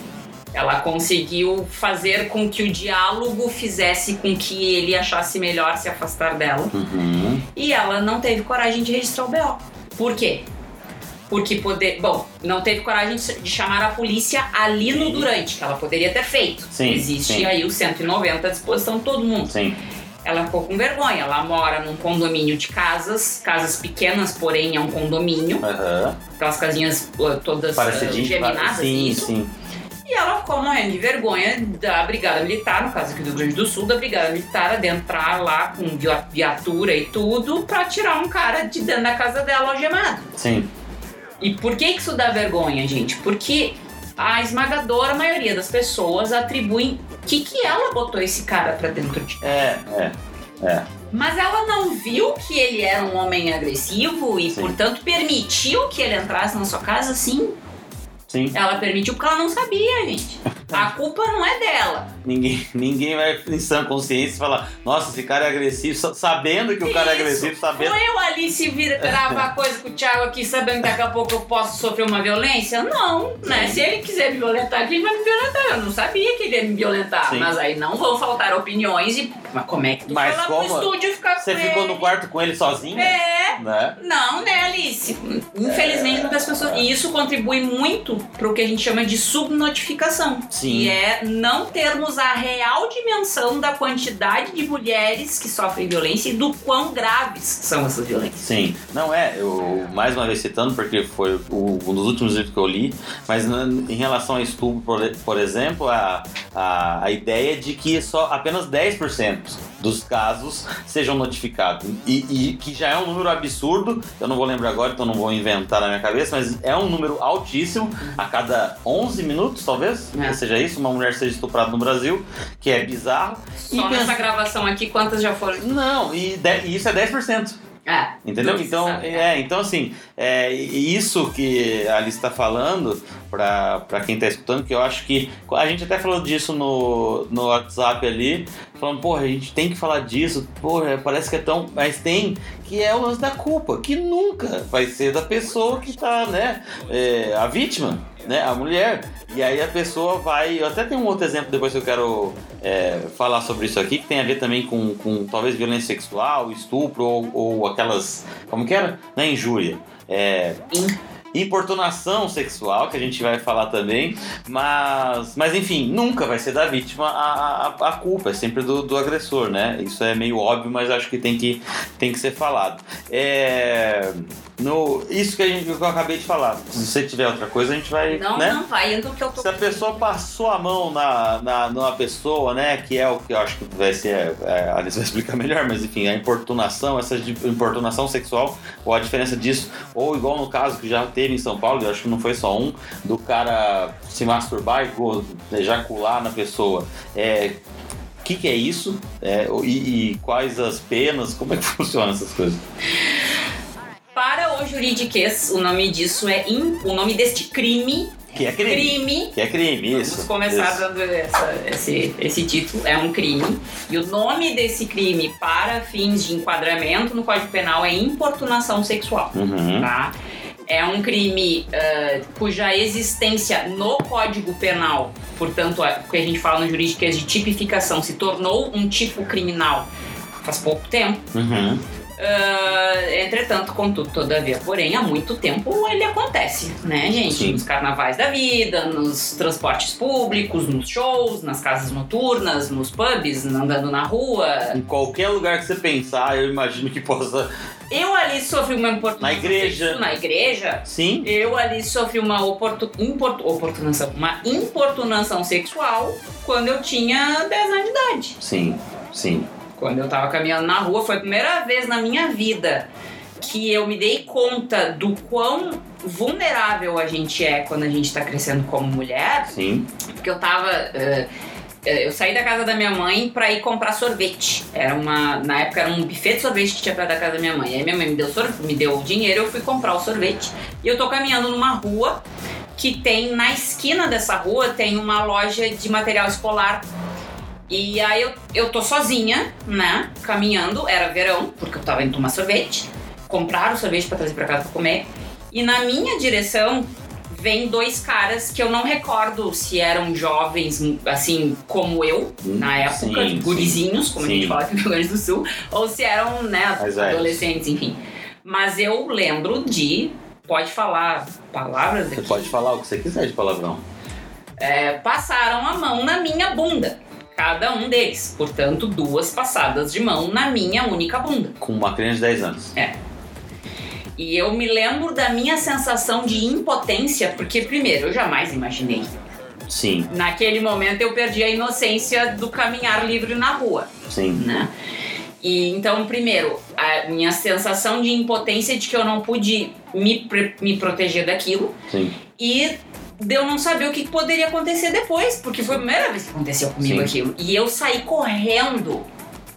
Ela conseguiu fazer com que o diálogo fizesse com que ele achasse melhor se afastar dela. Uhum. E ela não teve coragem de registrar o BO. Por quê? Porque poder. Bom, não teve coragem de chamar a polícia ali no durante, que ela poderia ter feito. Sim, Existe sim. aí o 190 à disposição de todo mundo. Sim. Ela ficou com vergonha. Ela mora num condomínio de casas, casas pequenas, porém é um condomínio. Aham. Aquelas casinhas uh, todas uh, Parecidinho. geminadas, Sim, isso. sim. E ela ficou morrendo de vergonha da Brigada Militar, no caso aqui do Rio Grande do Sul, da Brigada Militar adentrar lá com via- viatura e tudo pra tirar um cara de dentro da casa dela algemado. Sim. E por que que isso dá vergonha, gente? Porque a esmagadora maioria das pessoas atribuem que que ela botou esse cara pra dentro de É, é, é. mas ela não viu que ele era um homem agressivo e, Sim. portanto, permitiu que ele entrasse na sua casa? Sim. Sim. Ela permitiu porque ela não sabia, gente. A culpa não é dela. Ninguém, ninguém vai em sã consciência falar, nossa, esse cara é agressivo, sa- sabendo que o cara é Isso. agressivo, sabendo. Foi eu ali se vir gravar coisa com o Thiago aqui, sabendo que daqui a pouco eu posso sofrer uma violência? Não, né? Se ele quiser me violentar ele vai me violentar. Eu não sabia que ele ia me violentar. Sim. Mas aí não vão faltar opiniões e. Mas como é que tu Mas foi lá como? pro estúdio ficar Você com ficou ele? no quarto com ele sozinho? É. Né? Não, né, Alice? Infelizmente, muitas pessoas. E isso contribui muito para o que a gente chama de subnotificação. Sim. Que é não termos a real dimensão da quantidade de mulheres que sofrem violência e do quão graves são essas violências. Sim, não é, eu mais uma vez citando, porque foi o- um dos últimos livros que eu li, mas em relação a estupro, por, por exemplo, a, a, a ideia de que só apenas 10% dos casos sejam notificados. E, e que já é um número absurdo, eu não vou lembrar agora, então não vou inventar na minha cabeça, mas é um número altíssimo, a cada 11 minutos, talvez, É. seja isso, uma mulher seja estuprada no Brasil, que é bizarro. Só E nessa pensa- gravação aqui, quantas já foram? Não, e, de- e isso é 10%. É. Entendeu? Então, sabe, né? é, então assim, é isso que a Alice está falando, para quem está escutando, que eu acho que. A gente até falou disso no, no WhatsApp ali, falando, porra, a gente tem que falar disso, porra, parece que é tão. Mas tem, que é o lance da culpa, que nunca vai ser da pessoa que tá, né? é, a vítima, né? A mulher. E aí a pessoa vai. Eu até tenho um outro exemplo depois que eu quero é, falar sobre isso aqui, que tem a ver também com, com talvez violência sexual, estupro ou, ou aquelas. Como que era? Na injúria. É, importunação sexual, que a gente vai falar também, mas, mas enfim, nunca vai ser da vítima a, a, a culpa, é sempre do, do agressor, né? Isso é meio óbvio, mas acho que tem que, tem que ser falado. É, no, isso que, a gente, que eu acabei de falar, se você tiver outra coisa, a gente vai. Não, né? não vai indo que eu tô. Se a pessoa passou a mão na, na, numa pessoa, né, que é o que eu acho que vai ser, é, a Alice vai explicar melhor, mas enfim, a importunação, essa importunação sexual, ou a diferença disso, ou igual no caso que já teve em São Paulo, eu acho que não foi só um, do cara se masturbar e ejacular na pessoa. É, o que, que é isso? É, e, e quais as penas? Como é que funciona essas coisas? Para o juridiquês, o nome disso é. im- O nome deste crime. Que é crime. Crime. Que é crime, isso. Vamos começar isso. dando essa- esse, esse título. É um crime. E o nome desse crime, para fins de enquadramento no Código Penal, é importunação sexual. Uhum. Tá? É um crime ah, cuja existência no Código Penal, portanto, é- o que a gente fala no juridiquês de tipificação, se tornou um tipo criminal faz pouco tempo. Uhum. Ah, entretanto, contudo, todavia, porém, há muito tempo ele acontece, né, gente? Sim. Nos carnavais da vida, nos transportes públicos, nos shows, nas casas noturnas, nos pubs, andando na rua. Em qualquer lugar que você pensar, eu imagino que possa. Eu ali sofri uma importunação. Na igreja. Na igreja. Sim. Eu ali sofri uma importu, oportunação, uma importunação sexual quando eu tinha 10 anos de idade. Sim, sim. Quando eu tava caminhando na rua, foi a primeira vez na minha vida que eu me dei conta do quão vulnerável a gente é quando a gente tá crescendo como mulher, Sim. porque eu tava. eh, eu saí da casa da minha mãe pra ir comprar sorvete. Era uma. Na época era um buffet de sorvete que tinha perto da casa da minha mãe. Aí minha mãe me deu, sor, me deu o dinheiro, eu fui comprar o sorvete. E eu tô caminhando numa rua que tem, na esquina dessa rua, tem uma loja de material escolar. E aí eu, eu tô sozinha, né? Caminhando, era verão, porque eu tava indo tomar sorvete. Compraram sorvete pra trazer pra casa pra comer. E na minha direção vem dois caras que eu não recordo se eram jovens, assim, como eu, Hum, na época, sim, gurizinhos, como a sim. gente fala aqui no Rio Grande do Sul, ou se eram, né, adolescentes, enfim. Mas eu lembro de. Pode falar palavras Você aqui. pode falar o que você quiser de palavrão. É, passaram a mão na minha bunda. Cada um deles. Portanto, duas passadas de mão na minha única bunda. Com uma criança de 10 anos. E eu me lembro da minha sensação de impotência, porque, primeiro, eu jamais imaginei. Sim, Naquele momento eu perdi a inocência do caminhar livre na rua, sim. né? E então, primeiro, a minha sensação de impotência de que eu não pude me, me proteger daquilo Sim. e de eu não saber o que poderia acontecer depois, porque foi a primeira vez que aconteceu comigo Sim. aquilo. E eu saí correndo,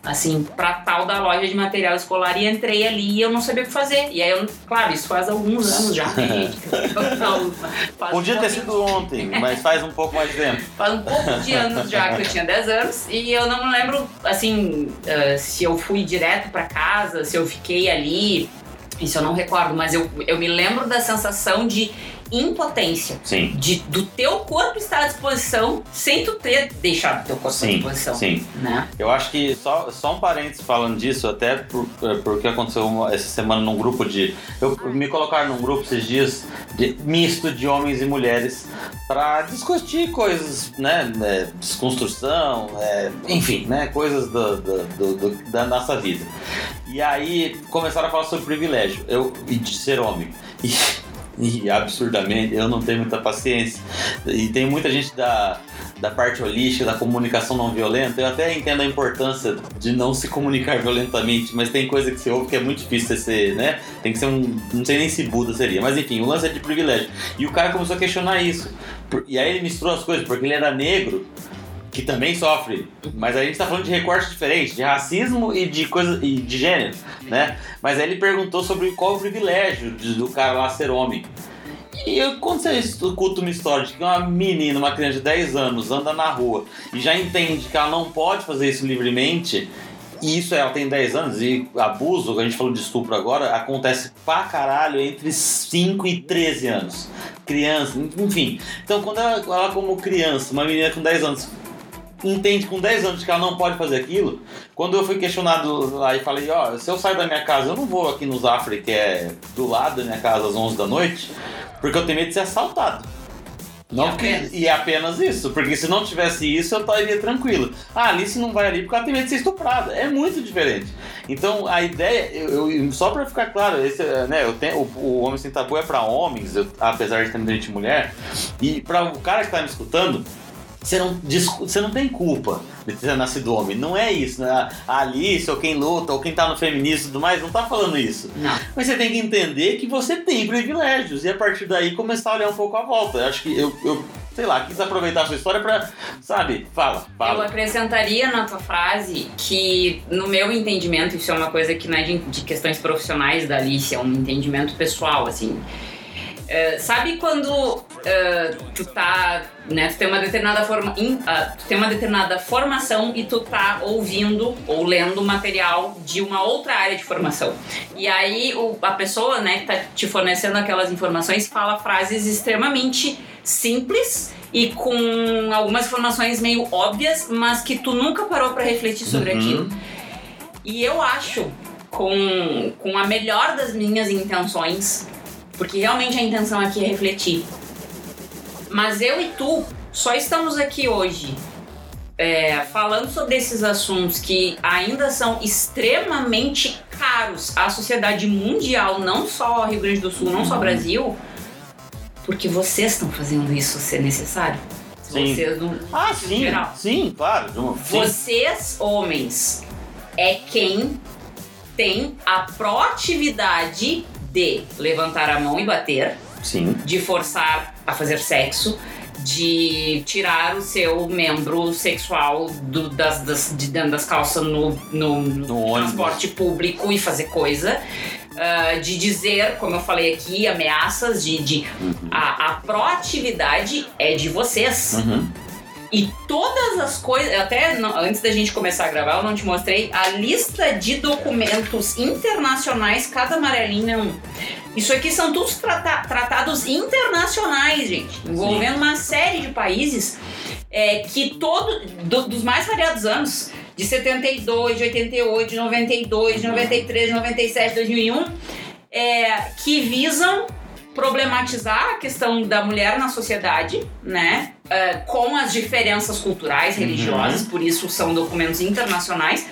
assim, pra tal da loja de material escolar e entrei ali e eu não sabia o que fazer. E aí, eu, claro, isso faz alguns anos já, gente? Não, faz Podia um ter sido ontem, mas faz um pouco mais de tempo. Faz um pouco de anos já que eu tinha 10 anos e eu não me lembro, assim, ah, se eu fui direto pra casa, se eu fiquei ali. Isso eu não recordo, mas eu, eu me lembro da sensação de impotência. Sim. De, do teu corpo estar à disposição sem tu ter deixado teu corpo à Sim, disposição. sim. Né? Eu acho que só, só um parênteses falando disso, até por, porque aconteceu uma- essa semana num grupo de. Eu, me colocaram num grupo esses dias de, misto de homens e mulheres para discutir coisas, né? é, desconstrução, é, enfim, né? Coisas do- do- do- da nossa vida. E aí começaram a falar sobre privilégio eu, e de ser homem. E, e absurdamente eu não tenho muita paciência. E tem muita gente da, da parte holística, da comunicação não violenta. Eu até entendo a importância de não se comunicar violentamente, mas tem coisa que você ouve que é muito difícil ser, né? Tem que ser um. Não sei nem se Buda seria, mas enfim, o lance é de privilégio. E o cara começou a questionar isso. E aí ele misturou as coisas, porque ele era negro que também sofre, mas a gente tá falando de recortes diferentes, de racismo e de coisa e de gênero, né? Mas aí ele perguntou sobre qual o privilégio do cara lá ser homem. E eu, quando você escuta uma história de que uma menina, uma criança de 10 anos, anda na rua e já entende que ela não pode fazer isso livremente, e isso ela tem 10 anos, e abuso, que a gente falou de estupro agora, acontece pra caralho entre 5 e 13 anos. Criança, enfim. Então quando ela, ela como criança, uma menina com 10 anos, entende com 10 anos que ela não pode fazer aquilo, quando eu fui questionado lá e falei, ó, se eu sair da minha casa, eu não vou aqui no Zafre, que é do lado da minha casa às 11 da noite, porque eu tenho medo de ser assaltado. Não, E porque- apenas. e é apenas isso, porque se não tivesse isso, eu estaria tranquilo. Ah, Alice não vai ali porque ela tem medo de ser estuprada. É muito diferente. Então a ideia, eu, eu- só pra ficar claro, esse, né, eu tenho, o, o Homem Sem Tabu é pra homens, eu- apesar de ter muita gente mulher, e pra o cara que tá me escutando, você não, você não tem culpa de ter nascido homem. Não é isso. Né? A Alice, ou quem luta, ou quem tá no feminismo e tudo mais, não tá falando isso. Não. Mas você tem que entender que você tem privilégios e a partir daí começar a olhar um pouco à volta. Eu acho que eu, eu sei lá, quis aproveitar a sua história pra, sabe, fala, Eu fala. acrescentaria na tua frase que, no meu entendimento, isso é uma coisa que não é de, de questões profissionais da Alice, é um entendimento pessoal, assim. É, sabe quando é, tu tá, né, tu tem uma determinada forma, in- ah, tu tem uma determinada formação e tu tá ouvindo ou lendo material de uma outra área de formação. E aí o- a pessoa, né, que tá te fornecendo aquelas informações fala frases extremamente simples e com algumas informações meio óbvias, mas que tu nunca parou pra refletir sobre Uhum. aquilo. E eu acho, com, com a melhor das minhas intenções, porque realmente a intenção aqui é refletir. Mas eu e tu só estamos aqui hoje é, falando sobre esses assuntos que ainda são extremamente caros à sociedade mundial, não só ao Rio Grande do Sul, não só ao Brasil, porque vocês estão fazendo isso ser necessário. Sim. Vocês não, Ah, sim, Geral. sim, claro. sim. vocês, homens, é quem tem a proatividade de levantar a mão e bater, Sim, de forçar a fazer sexo, de tirar o seu membro sexual do- das, das- de dentro das calças no, no- no transporte público e fazer coisa. ah, de dizer, como eu falei aqui, ameaças, de, de Uhum. a, a proatividade é de vocês. Uhum. E todas as coisas, até não- antes da gente começar a gravar, eu não te mostrei a lista de documentos internacionais, cada amarelinho é um. Isso aqui são todos trata- tratados internacionais, gente, envolvendo uma série de países é, que todo, do- dos mais variados anos, de 72, de 88, de 92, de 93, de 97, 2001, é, que visam problematizar a questão da mulher na sociedade, né? é, com as diferenças culturais, religiosas, por isso são documentos internacionais.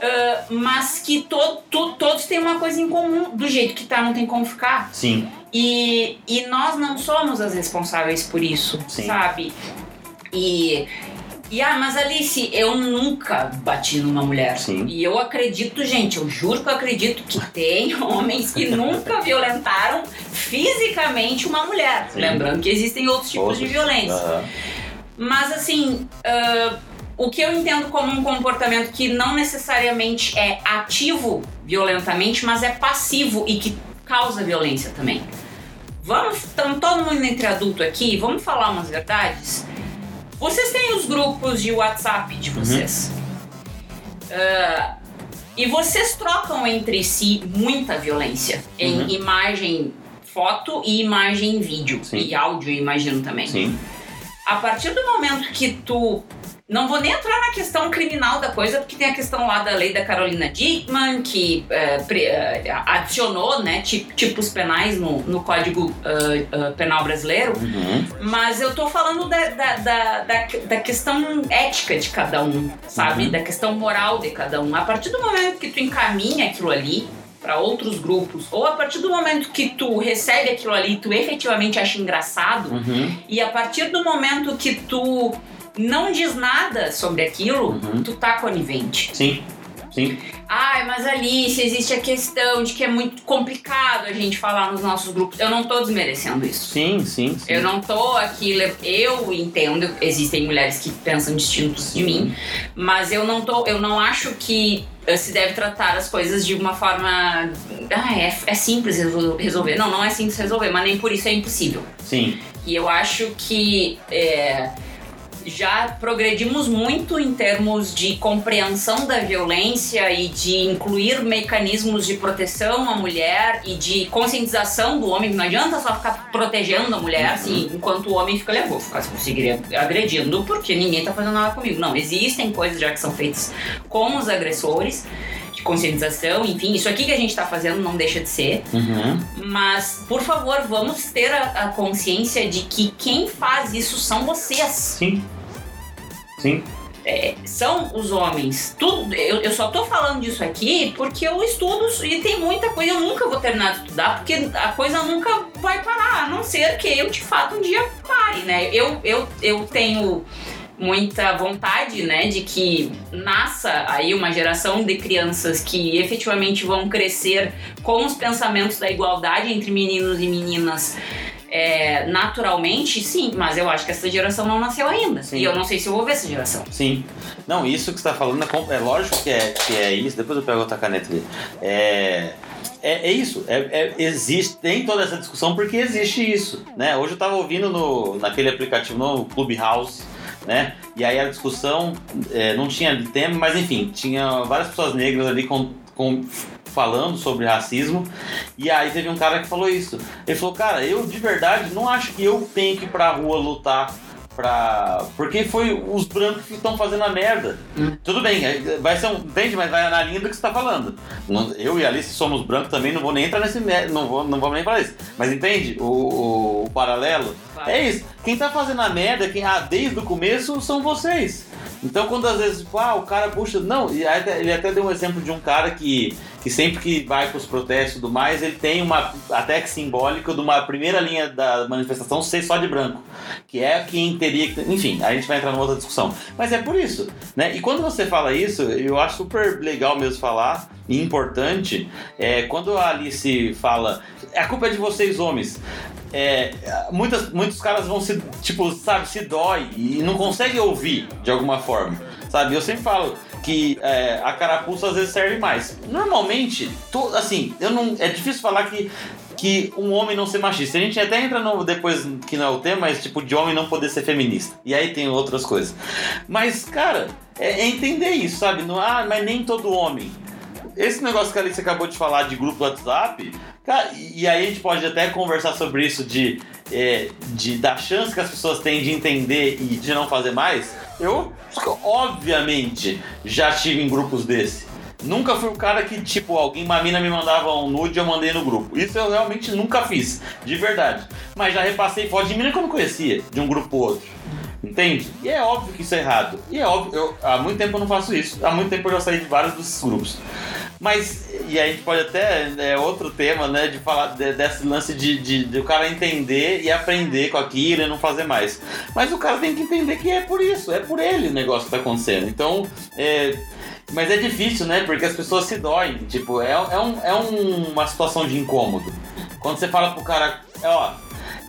é, mas que to, to- todos têm uma coisa em comum, do jeito que tá, não tem como ficar. Sim. E, e nós não somos as responsáveis por isso, Sim. sabe? E, e ah, mas Alice, eu nunca bati numa mulher. Sim. E eu acredito, gente, eu juro que eu acredito que tem homens que nunca violentaram fisicamente uma mulher. Sim. Lembrando que existem outros tipos de Outros. violência. Aham. Mas assim, ah, o que eu entendo como um comportamento que não necessariamente é ativo violentamente, mas é passivo e que causa violência também. Vamos, estamos todo mundo entre adulto aqui, vamos falar umas verdades? Vocês têm os grupos de WhatsApp de vocês. Ah, e vocês trocam entre si muita violência em Uhum. imagem, foto e imagem em vídeo. Sim. E áudio, imagino também. Sim. A partir do momento que tu. Não vou nem entrar na questão criminal da coisa, porque tem a questão lá da lei da Carolina Dickman, que é, pre- é, adicionou né, ti- tipos penais no, no Código ah, Penal Brasileiro. Uhum. Mas eu tô falando da, da, da, da, da questão ética de cada um, sabe? Uhum. Da questão moral de cada um. A partir do momento que tu encaminha aquilo ali para outros grupos, ou a partir do momento que tu recebe aquilo ali tu efetivamente acha engraçado, Uhum. e a partir do momento que tu não diz nada sobre aquilo, Uhum. tu tá conivente. Sim. Sim. Ai, mas Alice, existe a questão de que é muito complicado a gente falar nos nossos grupos. Eu não tô desmerecendo isso. Sim, sim, sim. Eu não tô aqui. Eu entendo, existem mulheres que pensam distintos de mim, mas eu não tô. Eu não acho que eh, se deve tratar as coisas de uma forma. Ah, é, é simples resol- resolver. Não, não é simples resolver, mas nem por isso é impossível. Sim. E eu acho que é, já progredimos muito em termos de compreensão da violência e de incluir mecanismos de proteção à mulher e de conscientização do homem. Não adianta só ficar protegendo a mulher assim, enquanto o homem fica, "Eu vou ficar se conseguir agredindo porque ninguém tá fazendo nada comigo. Não, existem coisas já que são feitas com os agressores. De conscientização, enfim, isso aqui que a gente tá fazendo não deixa de ser. Uhum. Mas, por favor, vamos ter a, a consciência de que quem faz isso são vocês. Sim. Sim. É, são os homens. Tudo, eu, eu só tô falando disso aqui porque eu estudo e tem muita coisa. Eu nunca vou terminar de estudar porque a coisa nunca vai parar, a não ser que eu de fato um dia pare, né? Eu, eu, eu tenho muita vontade, né, de que nasça aí uma geração de crianças que efetivamente vão crescer com os pensamentos da igualdade entre meninos e meninas é, naturalmente, sim, mas eu acho que essa geração não nasceu ainda. Sim. E eu não sei se eu vou ver essa geração. Sim. Não, isso que você tá falando é, é lógico que é, que é isso. Depois eu pego outra caneta ali. É. É, é isso, é, é- existe, tem toda essa discussão porque existe isso, né? Hoje eu tava ouvindo no, naquele aplicativo no Clubhouse, né? E aí a discussão é, não tinha tema, mas enfim, tinha várias pessoas negras ali com, com- falando sobre racismo. E aí teve um cara que falou isso. Ele falou, cara, eu de verdade não acho que eu tenho que ir pra rua lutar pra. Porque foi os brancos que estão fazendo a merda. Hum. Tudo bem, é, vai ser um. Entende? Mas vai na linha do que você tá falando. Eu e a Alice somos brancos também, não vou nem entrar nesse. Não, vou, não vamos nem falar isso. Mas entende o, o- o paralelo? Claro. É isso. Quem tá fazendo a merda, quem ah, desde o começo, são vocês. Então quando às vezes, tipo, ah, o cara puxa. Não, ele até deu um exemplo de um cara que, que sempre que vai pros protestos e tudo mais, ele tem uma até que simbólica de uma primeira linha da manifestação ser só de branco. Que é quem teria que. Enfim, a gente vai entrar numa outra discussão. Mas é por isso, né? E quando você fala isso, eu acho super legal mesmo falar, e importante, é quando a Alice fala. A culpa é de vocês, homens. É, muitas, muitos caras vão se, tipo, sabe, se dói e não conseguem ouvir de alguma forma, sabe? Eu sempre falo que é, a carapuça às vezes serve mais. Normalmente, assim, eu não, é difícil falar que que um homem não ser machista. A gente até entra no, depois, que não é o tema, mas tipo, de homem não poder ser feminista. E aí tem outras coisas. Mas, cara, é, é entender isso, sabe? Não, ah, mas nem todo homem. Esse negócio que a Alice acabou de falar de grupo WhatsApp, cara, e aí a gente pode até conversar sobre isso de, é, de da chance que as pessoas têm de entender e de não fazer mais. Eu, obviamente, já estive em grupos desse. Nunca fui o cara que, tipo, alguém, uma mina me mandava um nude e eu mandei no grupo. Isso eu realmente nunca fiz, de verdade. Mas já repassei foto de mina que eu não conhecia, de um grupo ou outro. Entende? E é óbvio que isso é errado. E é óbvio, eu, há muito tempo eu não faço isso. Há muito tempo eu já saí de vários desses grupos. Mas, e a gente pode até, é outro tema, né, de falar de, desse lance de, de, de, o cara entender e aprender com aquilo e não fazer mais. Mas o cara tem que entender que é por isso, é por ele o negócio que tá acontecendo. Então, é, mas é difícil, né? Porque as pessoas se doem. Tipo, é, é, um, é um, uma situação de incômodo. Quando você fala pro cara, ó,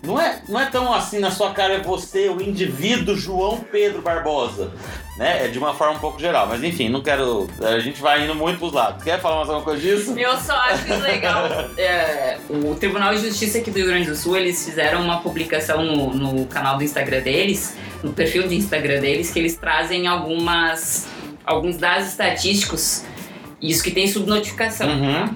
não é, não é tão assim, na sua cara é você, o indivíduo João Pedro Barbosa. Né? É de uma forma um pouco geral, mas enfim, não quero. A gente vai indo muito pros lados. Quer falar mais alguma coisa disso? Eu só acho legal. É, o Tribunal de Justiça aqui do Rio Grande do Sul, eles fizeram uma publicação no, no canal do Instagram deles, no perfil de Instagram deles, que eles trazem algumas alguns dados estatísticos, isso que tem subnotificação. Uhum.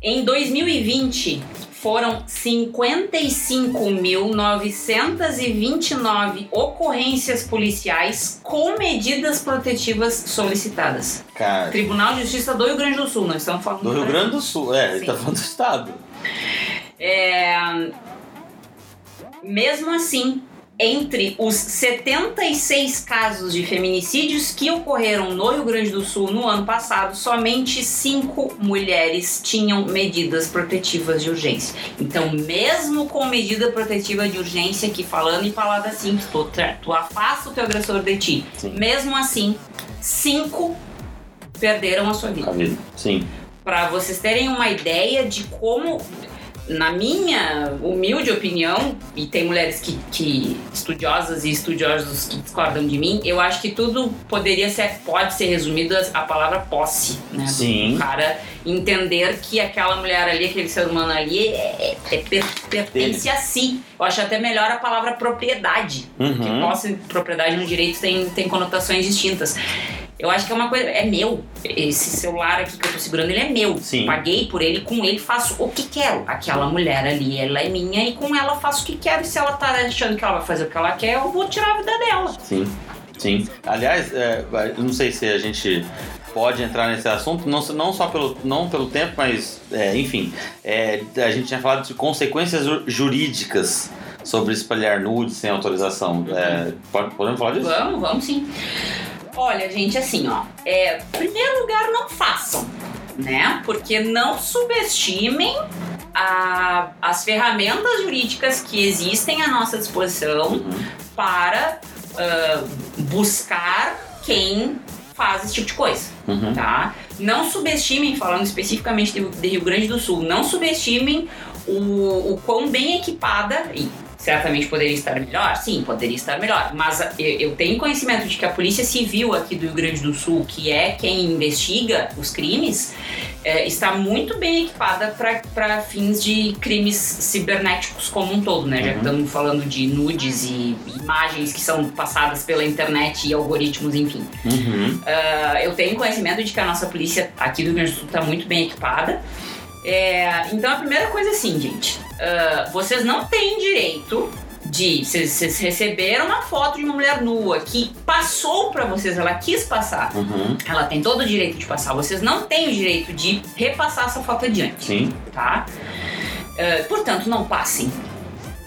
Em 2020, foram 55.929 ocorrências policiais com medidas protetivas solicitadas. Cara, Tribunal de Justiça do Rio Grande do Sul, nós estamos falando do Rio. Grande do Sul, é, ele Sim. tá falando do estado. É, Mesmo assim, entre os 76 casos de feminicídios que ocorreram no Rio Grande do Sul no ano passado, somente cinco mulheres tinham medidas protetivas de urgência. Então, mesmo com medida protetiva de urgência, aqui falando em palavras simples, tu, tra- tu afasta o teu agressor de ti. Sim. Mesmo assim, cinco perderam a sua vida A vida. Sim. para vocês terem uma ideia de como, na minha humilde opinião, e tem mulheres que, que estudiosas e estudiosos que discordam de mim, eu acho que tudo poderia ser, pode ser resumido a a palavra posse, né? Sim. O cara entender que aquela mulher ali, aquele ser humano ali, é, é- é per- pertence a si. Eu acho até melhor a palavra propriedade. Porque Uhum. posse e propriedade no direito tem, tem conotações distintas. Eu acho que é uma coisa. É meu. Esse celular aqui que eu tô segurando, ele é meu. Sim. Paguei por ele, com ele faço o que quero. Aquela mulher ali, ela é minha e com ela faço o que quero. E se ela tá achando que ela vai fazer o que ela quer, eu vou tirar a vida dela. Sim, sim. Aliás, é, não sei se a gente pode entrar nesse assunto, não, não só pelo, não pelo tempo, mas, é, enfim, é, a gente tinha falado de consequências ju- jurídicas sobre espalhar nudes sem autorização. É, pode- podemos falar disso? Vamos, vamos sim. Olha, gente, assim, ó. É, primeiro lugar, não façam, né? Porque não subestimem a- as ferramentas jurídicas que existem à nossa disposição Uhum. para ah, buscar quem faz esse tipo de coisa, Uhum. tá? Não subestimem, falando especificamente de, de Rio Grande do Sul, não subestimem o, o quão bem equipada, e certamente poderia estar melhor, sim, poderia estar melhor, mas ah, eu, eu tenho conhecimento de que a Polícia Civil aqui do Rio Grande do Sul, que é quem investiga os crimes, eh, está muito bem equipada para fins de crimes cibernéticos como um todo, né? Já que Uhum. estamos falando de nudes e imagens que são passadas pela internet e algoritmos, enfim. Uhum. Ah, eu tenho conhecimento de que a nossa polícia aqui do Rio Grande do Sul está muito bem equipada. É, então a primeira coisa é assim, gente. ah, vocês não têm direito de. Vocês receberam uma foto de uma mulher nua que passou pra vocês, ela quis passar. Uhum. Ela tem todo o direito de passar. Vocês não têm o direito de repassar essa foto adiante Sim. tá? Ah, portanto, não passem.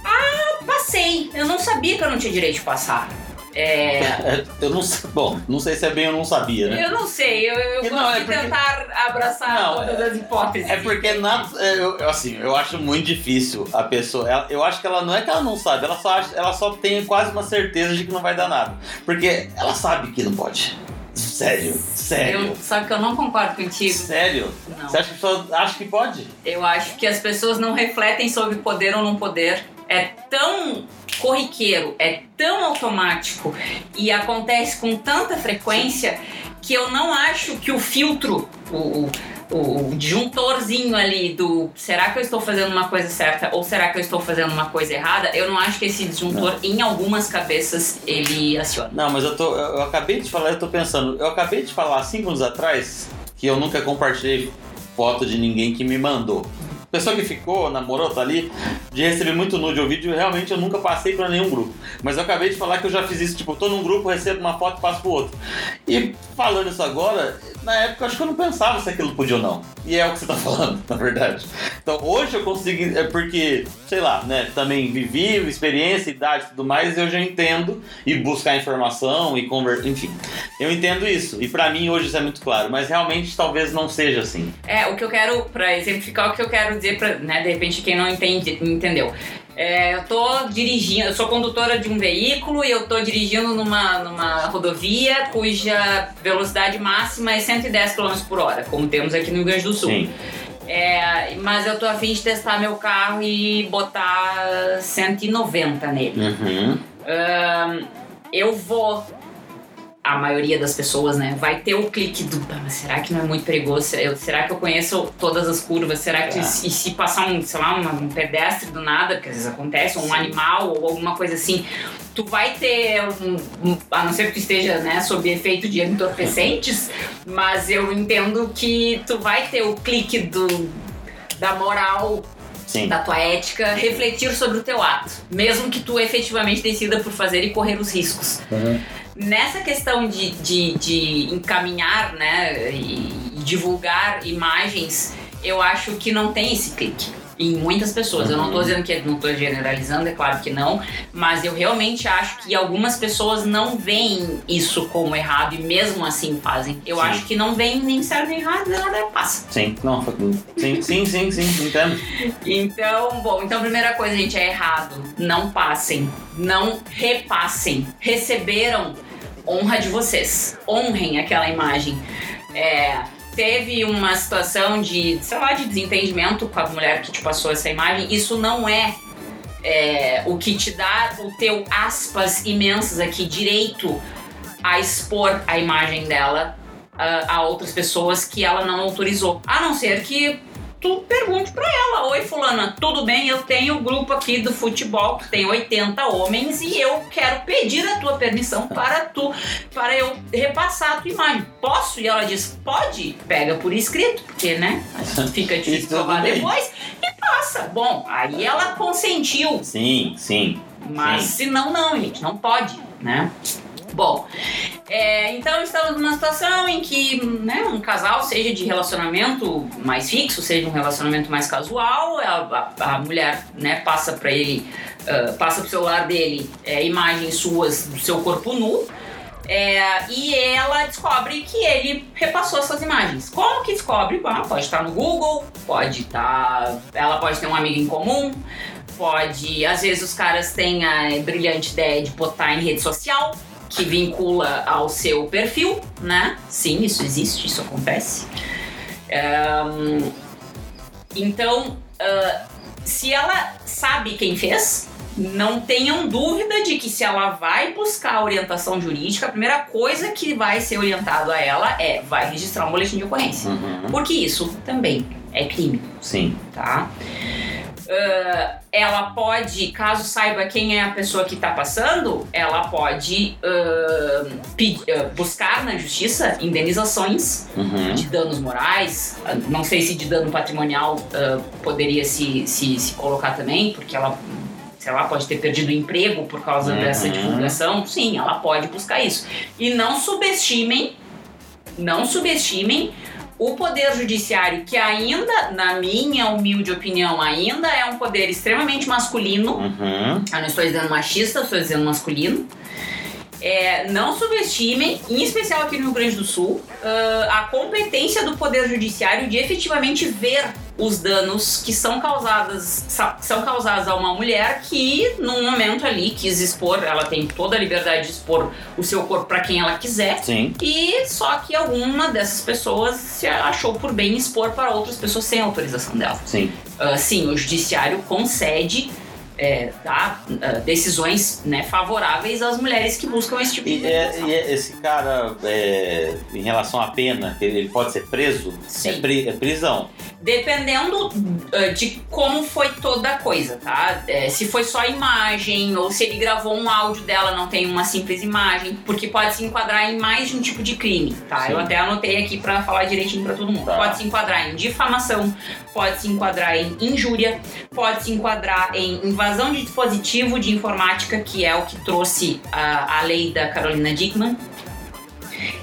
Ah, passei. Eu não sabia que eu não tinha direito de passar. É, É, eu não sei. Bom, não sei se é bem ou não sabia, né? eu não sei, eu, eu Não, é porque- tentar abraçar Não, todas as hipóteses. É porque na, é, eu, eu, assim, eu acho muito difícil a pessoa. ela- eu acho que ela não é que ela não sabe, ela só, acha- ela só tem quase uma certeza de que não vai dar nada. Porque ela sabe que não pode. Sério, sério. Eu- só que eu não concordo contigo. Sério? Não. Você acha que a pessoa acha que pode? Eu acho que as pessoas não refletem sobre poder ou não poder. É tão corriqueiro, é tão automático e acontece com tanta frequência que eu não acho que o filtro, o, o- o, disjuntorzinho ali do será que eu estou fazendo uma coisa certa ou será que eu estou fazendo uma coisa errada, eu não acho que esse disjuntor, em algumas cabeças, ele aciona. Não, mas eu tô. Eu acabei de falar, eu tô pensando. Eu acabei de falar cinco anos atrás que eu nunca compartilhei foto de ninguém que me mandou. Pessoa que ficou, namorou, tá ali, de receber muito nude ou vídeo, realmente eu nunca passei pra nenhum grupo. Mas eu acabei de falar que eu já fiz isso, tipo, tô num grupo, recebo uma foto e passo pro outro. E falando isso agora, na época acho que eu não pensava se aquilo podia ou não. E é o que você tá falando, na verdade. Então hoje eu consigo, é porque, sei lá, né, também vivi, experiência, idade e tudo mais, eu já entendo e buscar informação e conversar, enfim. Eu entendo isso. E pra mim hoje isso é muito claro, mas realmente talvez não seja assim. É, o que eu quero, pra exemplificar o que eu quero dizer pra, né, de repente quem não entende, entendeu. É, eu tô dirigindo, eu sou condutora de um veículo e eu tô dirigindo numa, numa rodovia cuja velocidade máxima é 110 km por hora, como temos aqui no Rio Grande do Sul. Sim. É, mas eu tô a fim de testar meu carro e botar 190 nele. Uhum. Ahn, eu vou. A maioria das pessoas, né? Vai ter o clique do. "Pá, mas será que não é muito perigoso? Eu- será que eu conheço todas as curvas? Será que É. se, se passar um, sei lá, um, um pedestre do nada, porque às vezes acontece, ou um Sim. animal ou alguma coisa assim, tu vai ter um, um- a não ser que tu esteja, né, sob efeito de entorpecentes, mas eu entendo que tu vai ter o clique do da moral Sim. da tua ética, refletir sobre o teu ato, mesmo que tu efetivamente decida por fazer e correr os riscos. Nessa questão de, de, de encaminhar né, e, divulgar imagens, eu acho que não tem esse clique. Em muitas pessoas. Eu não tô dizendo que não tô generalizando, é claro que não, mas eu realmente acho que algumas pessoas não veem isso como errado e mesmo assim fazem. Eu Sim. acho que não veem nem certo nem errado, nada passa. Sim, não, sim, sim, sim, sim, entendo. Então, bom, então primeira coisa, gente, é errado. Não passem, não repassem. Receberam honra de vocês. Honrem aquela imagem. É, teve uma situação de, sei lá, de desentendimento com a mulher que te passou essa imagem. Isso não é, é, o que te dá o teu aspas imensas aqui direito a expor a imagem dela ah, a outras pessoas que ela não autorizou. A não ser que tu pergunte pra ela: Oi, Fulana, tudo bem? Eu tenho um grupo aqui do futebol que tem 80 homens e eu quero pedir a tua permissão para tu, para eu repassar a tua imagem. Posso? E ela diz: Pode, pega por escrito, porque, né? Fica difícil provar depois e passa. Bom, aí ela consentiu. Sim, sim. Mas Sim. se não, não, gente, não pode, né? Bom, é, então estamos numa situação em que né, um casal, seja de relacionamento mais fixo, seja um relacionamento mais casual, a, a- a mulher né, passa para ele, ah, passa pro celular dele é, imagens suas do seu corpo nu. é, e ela descobre que ele repassou essas imagens. Como que descobre? Ah, pode estar no Google, pode estar. Ela pode ter um amigo em comum, pode. Às vezes os caras têm a brilhante ideia de botar em rede social, que vincula ao seu perfil, né? Sim, isso existe, isso acontece. Ahn, então, ah, se ela sabe quem fez, não tenham dúvida de que se ela vai buscar orientação jurídica, a primeira coisa que vai ser orientado a ela é vai registrar um boletim de ocorrência. Uhum. Porque isso também é crime Sim. tá? Ah, ela pode, caso saiba quem é a pessoa que tá passando, ela pode pedi- ah, buscar na justiça indenizações Uhum. de danos morais. Não sei se de dano patrimonial poderia se, se, se colocar também, porque ela, sei lá, pode ter perdido o emprego por causa Uhum. dessa divulgação. Sim, ela pode buscar isso. E não subestimem, não subestimem o poder judiciário, que ainda, na minha humilde opinião, ainda é um poder extremamente masculino. Uhum. Eu não estou dizendo machista, estou dizendo masculino. É, não subestimem, em especial aqui no Rio Grande do Sul, ah, a competência do Poder Judiciário de efetivamente ver os danos que são causados, sa- são causados a uma mulher que, num momento ali, quis expor, ela tem toda a liberdade de expor o seu corpo para quem ela quiser. Sim. E só que alguma dessas pessoas se achou por bem expor para outras pessoas sem autorização dela. Sim. Ah, sim, o judiciário concede é, dar ah, decisões né, favoráveis às mulheres que buscam esse tipo de E, é- e é- esse cara, é, em relação à pena, ele pode ser preso? Sim. É, pri- é prisão. Dependendo ah, de como foi toda a coisa, tá? É, se foi só imagem ou se ele gravou um áudio dela, não tem uma simples imagem, porque pode se enquadrar em mais de um tipo de crime, tá? Sim. Eu até anotei aqui pra falar direitinho pra todo mundo. Tá. Pode se enquadrar em difamação, pode se enquadrar em injúria, pode se enquadrar em invasão de dispositivo de informática, que é o que trouxe a, a lei da Carolina Dickman,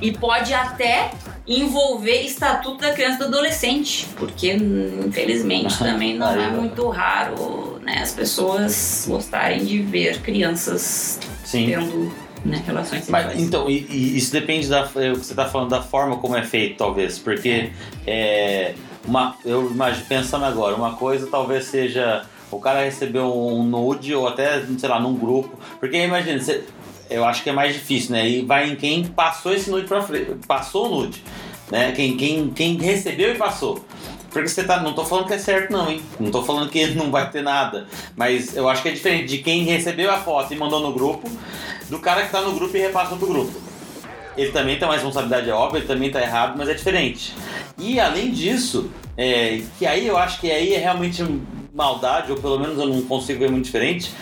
e pode até envolver estatuto da criança e do adolescente, porque infelizmente também não é muito raro né, as pessoas gostarem de ver crianças Sim. tendo né, relações Mas, sexuais. então, e, e isso depende da. é, que você está falando da forma como é feito, talvez. Porque é, uma, eu imagino, pensando agora, uma coisa talvez seja o cara recebeu um nude ou até, sei lá, num grupo. Porque imagina, você, eu acho que é mais difícil, né? E vai em quem passou esse nude pra frente. Passou o nude. Né? Quem, quem, quem recebeu e passou. Porque você tá. Não tô falando que é certo, não, hein? Não tô falando que não vai ter nada. Mas eu acho que é diferente de quem recebeu a foto e mandou no grupo, do cara que tá no grupo e repassou pro grupo. Ele também tem uma responsabilidade é óbvia, ele também tá errado, mas é diferente. E além disso, é, que aí eu acho que aí é realmente maldade, ou pelo menos eu não consigo ver muito diferente,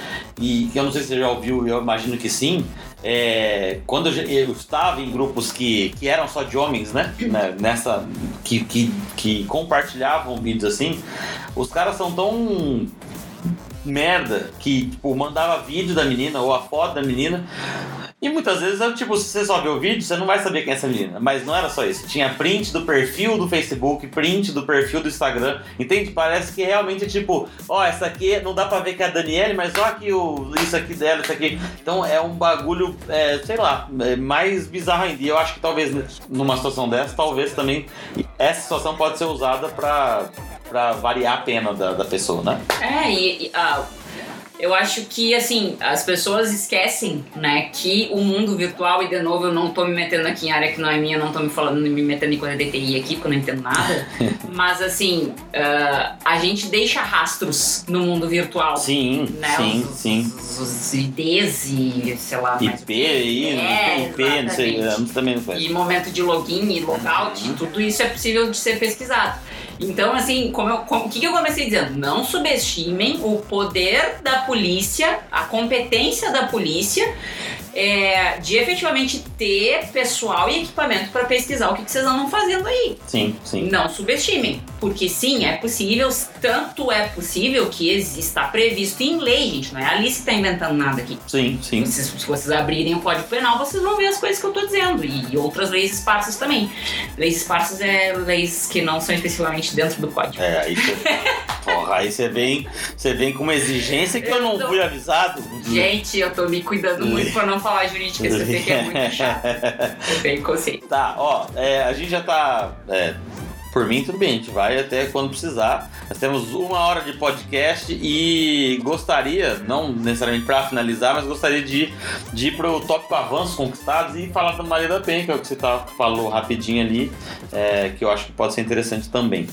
e eu não sei se você já ouviu, eu imagino que sim. é, quando eu, eu estava em grupos que, que eram só de homens, né? né, Nessa. Que, que, que compartilhavam vídeos assim, os caras são tão merda que, tipo, mandava vídeo da menina ou a foto da menina. E muitas vezes, eu, tipo, se você só vê o vídeo, você não vai saber quem é essa menina. Mas não era só isso. Tinha print do perfil do Facebook, print do perfil do Instagram. Entende? Parece que realmente, tipo, ó, essa aqui não dá pra ver que é a Daniele, mas ó aqui o, isso aqui dela, isso aqui. Então é um bagulho, é, sei lá, é mais bizarro ainda. E eu acho que talvez numa situação dessa, talvez também essa situação pode ser usada pra, pra variar a pena da, da pessoa, né? É, e, e, ah, eu acho que, assim, as pessoas esquecem, né, que o mundo virtual, e de novo, eu não tô me metendo aqui em área que não é minha, não tô me falando, me metendo em coisa de TI aqui, porque eu não entendo nada, mas, assim, ah, a gente deixa rastros no mundo virtual. Sim, Né, sim, os, sim. Os, os IDs e, sei lá, IP aí, É, IP, não sei, também não conheço. e momento de login e logout, Uhum. tudo isso é possível de ser pesquisado. Então, assim, como eu, como- o que, que eu comecei dizendo? Não subestimem o poder da polícia, a competência da polícia é, de efetivamente ter pessoal e equipamento para pesquisar o que, que vocês andam fazendo aí. Sim, sim. Não subestimem, porque sim, é possível, tanto é possível que está previsto em lei, gente. Não é a Alice que está inventando nada aqui. Sim, sim. Vocês- se vocês abrirem o Código Penal, vocês vão ver as coisas que eu tô dizendo. E, outras leis esparsas também. Leis esparsas é leis que não são especificamente dentro do código. É, você. Porra, aí você vem, você vem com uma exigência que eu não Eu tô- fui avisado. Gente, eu tô me cuidando muito pra não falar jurídica, isso aqui é muito chato. Eu tenho consciência. Tá, ó, é, a gente já tá. é, por mim, tudo bem, a gente vai até quando precisar. Nós temos uma hora de podcast e gostaria, não necessariamente para finalizar, mas gostaria de, de ir pro tópico avanços conquistados e falar da Maria da Penha, que é o que você tá, falou rapidinho ali, é, que eu acho que pode ser interessante também.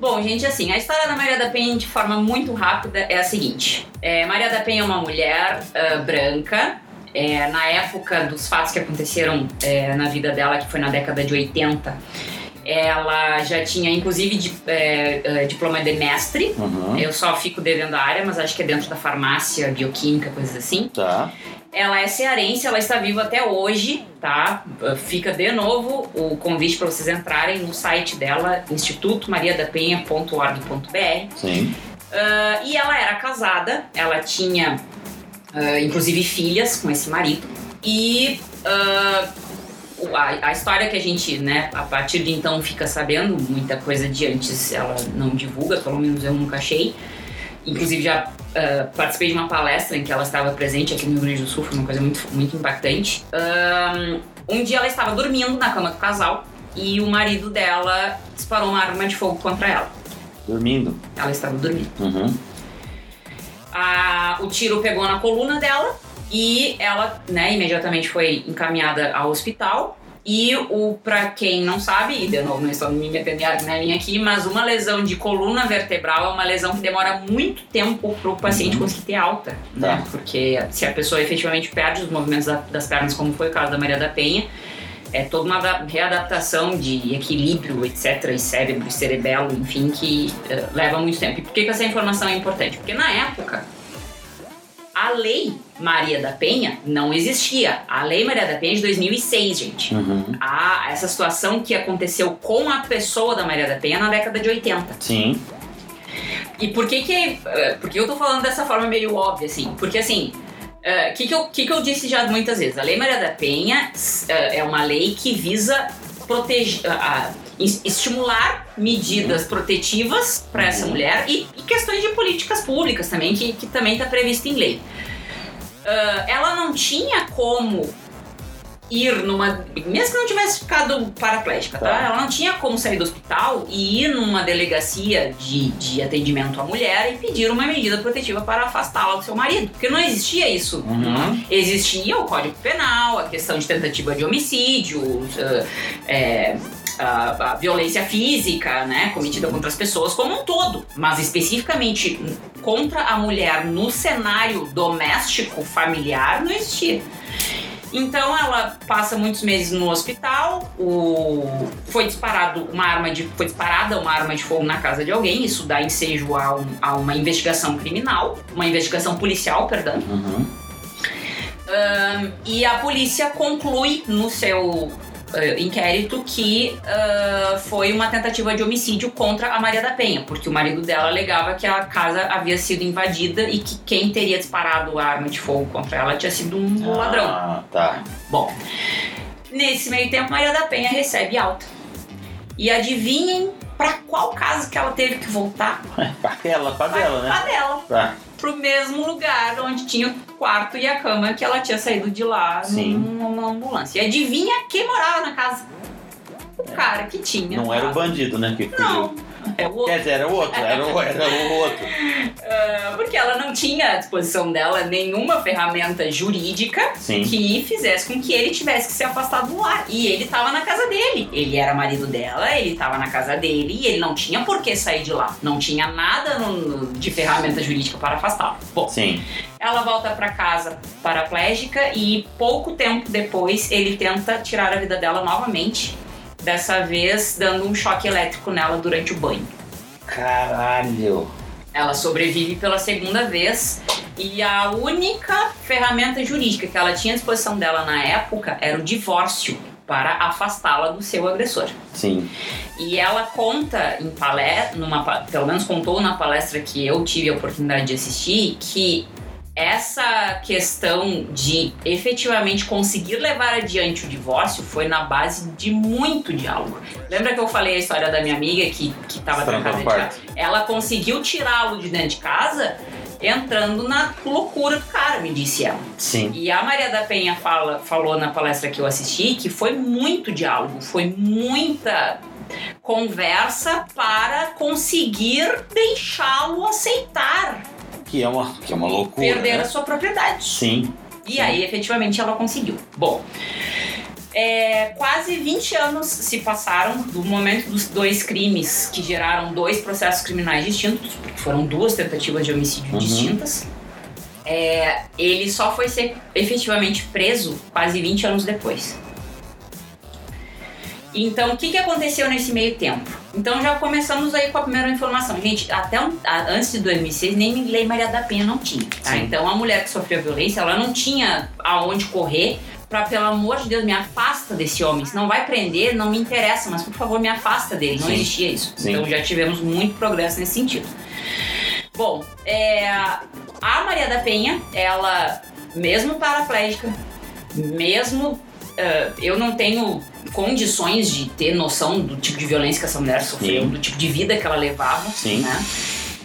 Bom, gente, assim, a história da Maria da Penha, de forma muito rápida, é a seguinte. É, Maria da Penha é uma mulher ah, branca. é, na época dos fatos que aconteceram é, na vida dela, que foi na década de 80, ela já tinha, inclusive, di- é, é, diploma de mestre. Uhum. Eu só fico devendo a área, mas acho que é dentro da farmácia, bioquímica, coisas assim. Tá. Ela é cearense, ela está viva até hoje, tá? Fica de novo o convite para vocês entrarem no site dela, institutomariadapenha.org.br. Sim. Ah, e ela era casada, ela tinha ah, inclusive filhas com esse marido. E ah, o- a, a história que a gente, né, a partir de então fica sabendo, muita coisa de antes ela não divulga, pelo menos eu nunca achei. Inclusive já ah, participei de uma palestra em que ela estava presente aqui no Rio Grande do Sul, foi uma coisa muito, muito impactante. Ahn, um dia ela estava dormindo na cama do casal e o marido dela disparou uma arma de fogo contra ela. Dormindo. Ela estava dormindo. Uhum. A- o tiro pegou na coluna dela e ela, né, imediatamente foi encaminhada ao hospital E o para quem não sabe, e de novo não estou me metendo na linha aqui, mas uma lesão de coluna vertebral é uma lesão que demora muito tempo para o paciente conseguir ter alta, né? Porque se a pessoa efetivamente perde os movimentos da- das pernas, como foi o caso da Maria da Penha, é toda uma ada- readaptação de equilíbrio, etc, e cérebro, e cerebelo, enfim, que eh, leva muito tempo. E por que, que essa informação é importante? Porque na época a lei Maria da Penha não existia. A lei Maria da Penha é de 2006, gente. Uhum. Ah, essa situação que aconteceu com a pessoa da Maria da Penha na década de 80. Sim. E por que que, eh, por que eu tô falando dessa forma meio óbvia, assim? Porque, assim, o que, que, eu, que, que eu disse já muitas vezes? A Lei Maria da Penha eh, é uma lei que visa proteger, es- estimular medidas protetivas para essa mulher e, e questões de políticas públicas também, que, que também está previsto em lei. Ah, ela não tinha como ir numa. Mesmo que não tivesse ficado paraplégica, tá? Tá. Ela não tinha como sair do hospital e ir numa delegacia de, de atendimento à mulher e pedir uma medida protetiva para afastá-la do seu marido. Porque não existia isso. Uhum. Existia o Código Penal, a questão de tentativa de homicídio, uh, é, a, a violência física, né, cometida contra as pessoas como um todo, mas especificamente contra a mulher no cenário doméstico, familiar, não existia. Então ela passa muitos meses no hospital, o... foi disparado uma arma de foi disparada uma arma de fogo na casa de alguém, isso dá ensejo a, um- a uma investigação criminal, uma investigação policial, perdão. Uhum. Ahn, e a polícia conclui no seu inquérito que ah, foi uma tentativa de homicídio contra a Maria da Penha, porque o marido dela alegava que a casa havia sido invadida e que quem teria disparado a arma de fogo contra ela tinha sido um ladrão. Ah, tá. Bom, nesse meio tempo, Maria da Penha recebe alta. E adivinhem pra qual casa que ela teve que voltar? Pra ela, pra dela, Pra né? dela Tá. Pro mesmo lugar onde tinha o quarto e a cama que ela tinha saído de lá Sim. numa ambulância. E adivinha quem morava na casa? O cara que tinha. Não era o bandido, né? Que fugiu. Não, é o outro. Quer dizer, era o outro, era o, era o outro. Ah, porque ela não tinha à disposição dela nenhuma ferramenta jurídica Sim. que fizesse com que ele tivesse que se afastar do lar. E ele tava na casa dele. Ele era marido dela, ele tava na casa dele e ele não tinha por que sair de lá. Não tinha nada no- de ferramenta jurídica para afastá-lo. Bom, Sim. ela volta para casa paraplégica e pouco tempo depois ele tenta tirar a vida dela novamente. Dessa vez dando um choque elétrico nela durante o banho. Caralho. Ela sobrevive pela segunda vez e a única ferramenta jurídica que ela tinha à disposição dela na época era o divórcio para afastá-la do seu agressor. Sim. E ela conta em palestra, numa, pelo menos contou na palestra que eu tive a oportunidade de assistir, que essa questão de efetivamente conseguir levar adiante o divórcio foi na base de muito diálogo. Lembra que eu falei a história da minha amiga que, que tava Trancou trancada de casa? Ela conseguiu tirá-lo de dentro de casa entrando na loucura do cara, me disse ela. Sim. E a Maria da Penha fala, falou na palestra que eu assisti que foi muito diálogo, foi muita conversa para conseguir deixá-lo aceitar Que é uma, que é uma loucura. perder né? a sua propriedade. Sim. E aí, efetivamente, ela conseguiu. Bom, é, quase 20 anos se passaram do momento dos dois crimes que geraram dois processos criminais distintos, porque foram duas tentativas de homicídio Uhum. distintas. É, ele só foi ser efetivamente preso quase 20 anos depois. Então, o que, que aconteceu nesse meio tempo? Então, já começamos aí com a primeira informação. Gente, até um- a- antes de 2006, nem Lei Maria da Penha não tinha. Tá? Sim. Então, a mulher que sofreu violência, ela não tinha aonde correr pra, pelo amor de Deus, me afasta desse homem. Se não vai prender, não me interessa, mas por favor, me afasta dele. Não Sim. existia isso. Sim. Então, já tivemos muito progresso nesse sentido. Bom, é, a Maria da Penha, ela, mesmo paraplégica, mesmo eh, eu não tenho condições de ter noção do tipo de violência que essa mulher sofreu, Sim. do tipo de vida que ela levava, Sim. né?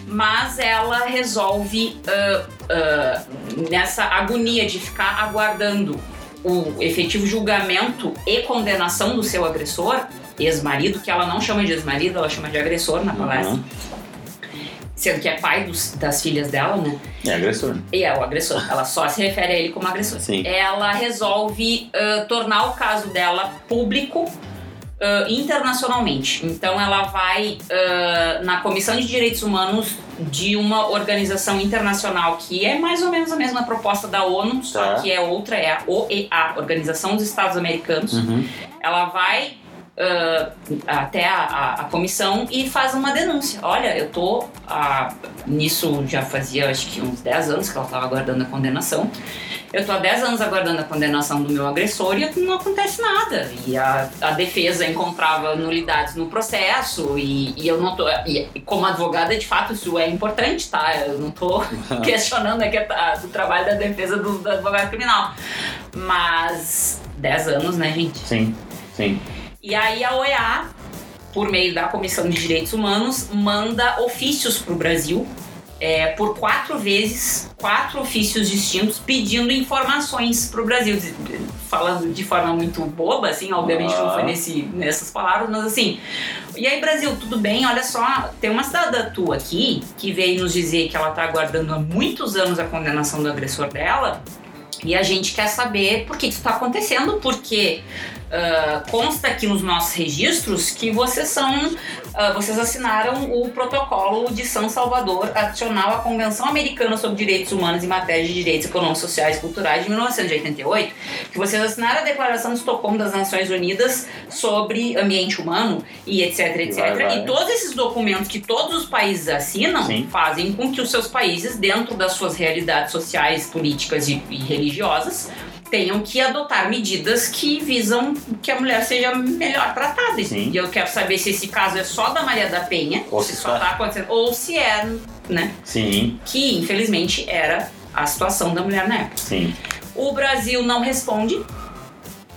Mas ela resolve ah, ah, nessa agonia de ficar aguardando o efetivo julgamento e condenação do seu agressor, ex-marido, que ela não chama de ex-marido, ela chama de agressor na palestra Uhum. Sendo que é pai dos- das filhas dela, né? É agressor. E é o agressor. Ela só se refere a ele como agressor. Sim. Ela resolve ah, tornar o caso dela público ah, internacionalmente. Então ela vai ah, na Comissão de Direitos Humanos de uma organização internacional que é mais ou menos a mesma proposta da ONU, só Tá. que é outra, é a OEA, Organização dos Estados Americanos. Uhum. Ela vai ah, até a, a- a comissão e faz uma denúncia. Olha, eu tô ah, nisso já fazia acho que uns 10 anos que ela estava aguardando a condenação. Eu tô há 10 anos aguardando a condenação do meu agressor e não acontece nada. E a, a defesa encontrava nulidades no processo e, e eu não tô. E como advogada, de fato, isso é importante, tá? Eu não tô questionando aqui a- o trabalho da defesa do, do advogado criminal. Mas 10 anos, né, gente? Sim, sim. E aí a OEA, por meio da Comissão de Direitos Humanos, manda ofícios para o Brasil. é, por quatro vezes, quatro ofícios distintos, pedindo informações para o Brasil. Falando de forma muito boba, assim, obviamente não foi Ah. nesse, nessas palavras, mas assim. E aí, Brasil, tudo bem? Olha só, tem uma cidadã tua aqui que veio nos dizer que ela está aguardando há muitos anos a condenação do agressor dela. E a gente quer saber por que isso está acontecendo, porque ah, consta aqui nos nossos registros que vocês são, ah, vocês assinaram o protocolo de São Salvador adicional à Convenção Americana sobre Direitos Humanos em Matéria de Direitos Econômicos, Sociais e Culturais de 1988, que vocês assinaram a Declaração de Estocolmo das Nações Unidas sobre Ambiente Humano e etc, etc. vai, vai. E todos esses documentos que todos os países assinam Sim. fazem com que os seus países, dentro das suas realidades sociais, políticas e, e religiosas, tenham que adotar medidas que visam que a mulher seja melhor tratada. Sim. E eu quero saber se esse caso é só da Maria da Penha, Ou se se só tá- tá acontecendo, ou se é, né? Sim, Que infelizmente era a situação da mulher na época. sim. O Brasil não responde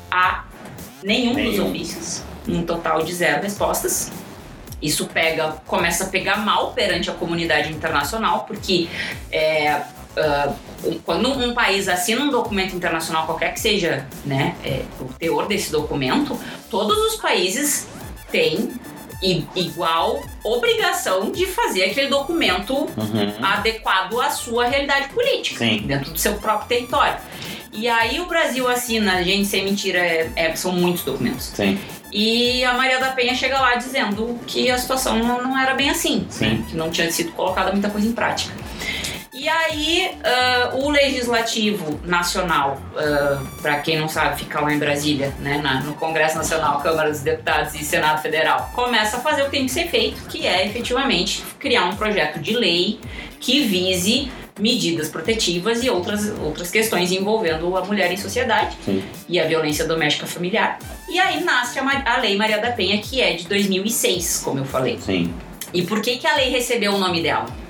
a nenhum, dos Nenhum. ofícios. Um total de zero respostas. Isso pega, começa a pegar mal perante a comunidade internacional, porque é, ah, quando um país assina um documento internacional, qualquer que seja né, é, o teor desse documento, todos os países têm igual obrigação de fazer aquele documento Uhum. adequado à sua realidade política, Sim. dentro do seu próprio território. E aí o Brasil assina, gente, sem mentira, é- é- são muitos documentos. Sim, E a Maria da Penha chega lá dizendo que a situação não, não era bem assim, Sim. né? que não tinha sido colocada muita coisa em prática. E aí ah, o Legislativo Nacional, para quem não sabe, fica lá em Brasília, né, na- no Congresso Nacional, Câmara dos Deputados e Senado Federal, começa a fazer o que tem que ser feito, que é efetivamente criar um projeto de lei que vise medidas protetivas e outras, outras questões envolvendo a mulher em sociedade sim. e a violência doméstica familiar. E aí nasce a, a Lei Maria da Penha, que é de 2006, como eu falei. Sim. E por que, que a lei recebeu o nome dela?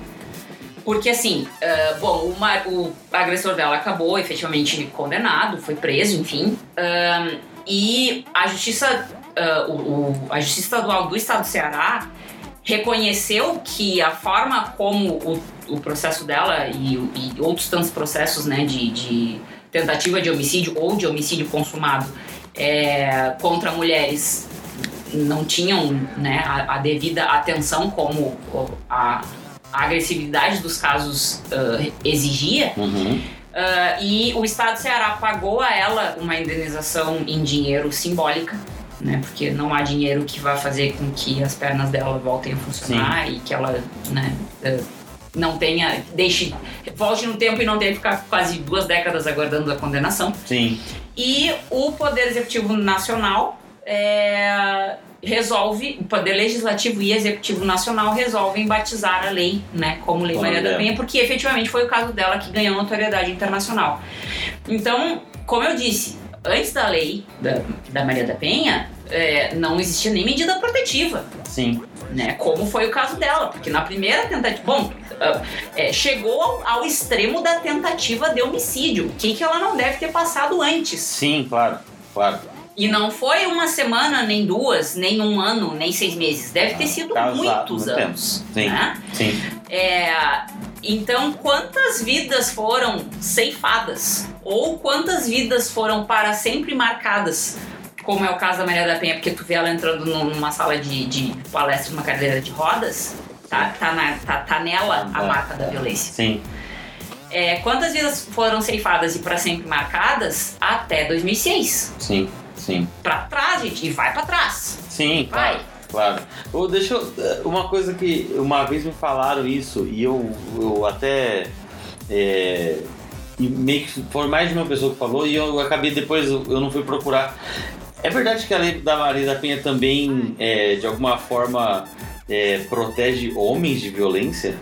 Porque assim, ah, bom, o, ma- o agressor dela acabou efetivamente condenado, foi preso, enfim. Ahn, e a justiça, ah, o, o- a justiça estadual do estado do Ceará reconheceu que a forma como o, o processo dela e, e outros tantos processos né, de, de tentativa de homicídio ou de homicídio consumado é, contra mulheres não tinham né, a, a devida atenção como a, a agressividade dos casos ah, exigia. Uhum. Ah, e o Estado do Ceará pagou a ela uma indenização em dinheiro simbólica, né? Porque não há dinheiro que vá fazer com que as pernas dela voltem a funcionar e que ela, né? ah, não tenha, deixe, volte no tempo e não tenha que ficar quase duas décadas aguardando a condenação. Sim. E o Poder Executivo Nacional é, resolve, o Poder Legislativo e Executivo Nacional resolvem batizar a lei né, como Lei Maria da nome Penha, porque efetivamente foi o caso dela que ganhou notoriedade internacional. Então, como eu disse, antes da lei da, da Maria da Penha, é, não existia nem medida protetiva Sim. né? Como foi o caso dela, porque na primeira tentativa, bom, ah, é, chegou ao, ao extremo da tentativa de homicídio. O que, que ela não deve ter passado antes? Sim, claro. Claro. E não foi uma semana, nem duas, nem um ano, nem seis meses. Deve ter sido Casado, muitos muito anos. Sim. né? Sim. É, então, quantas vidas foram ceifadas? Ou quantas vidas foram para sempre marcadas? Como é o caso da Maria da Penha, porque tu vê ela entrando num- numa sala de, de palestra, numa cadeira de rodas, Tá, tá, na- tá- tá nela a marca da violência. Sim. É, quantas vidas foram ceifadas e para sempre marcadas? Até 2006. Sim. Sim. Pra trás, gente, e vai pra trás. Sim, Vai. claro. Claro. Ô, deixa eu. Uma coisa que uma vez me falaram isso e eu, eu até. É, meio que foi mais de uma pessoa que falou e eu acabei depois, eu eu não fui procurar. É verdade que a lei da Maria da Penha também, é, de alguma forma, é, protege homens de violência?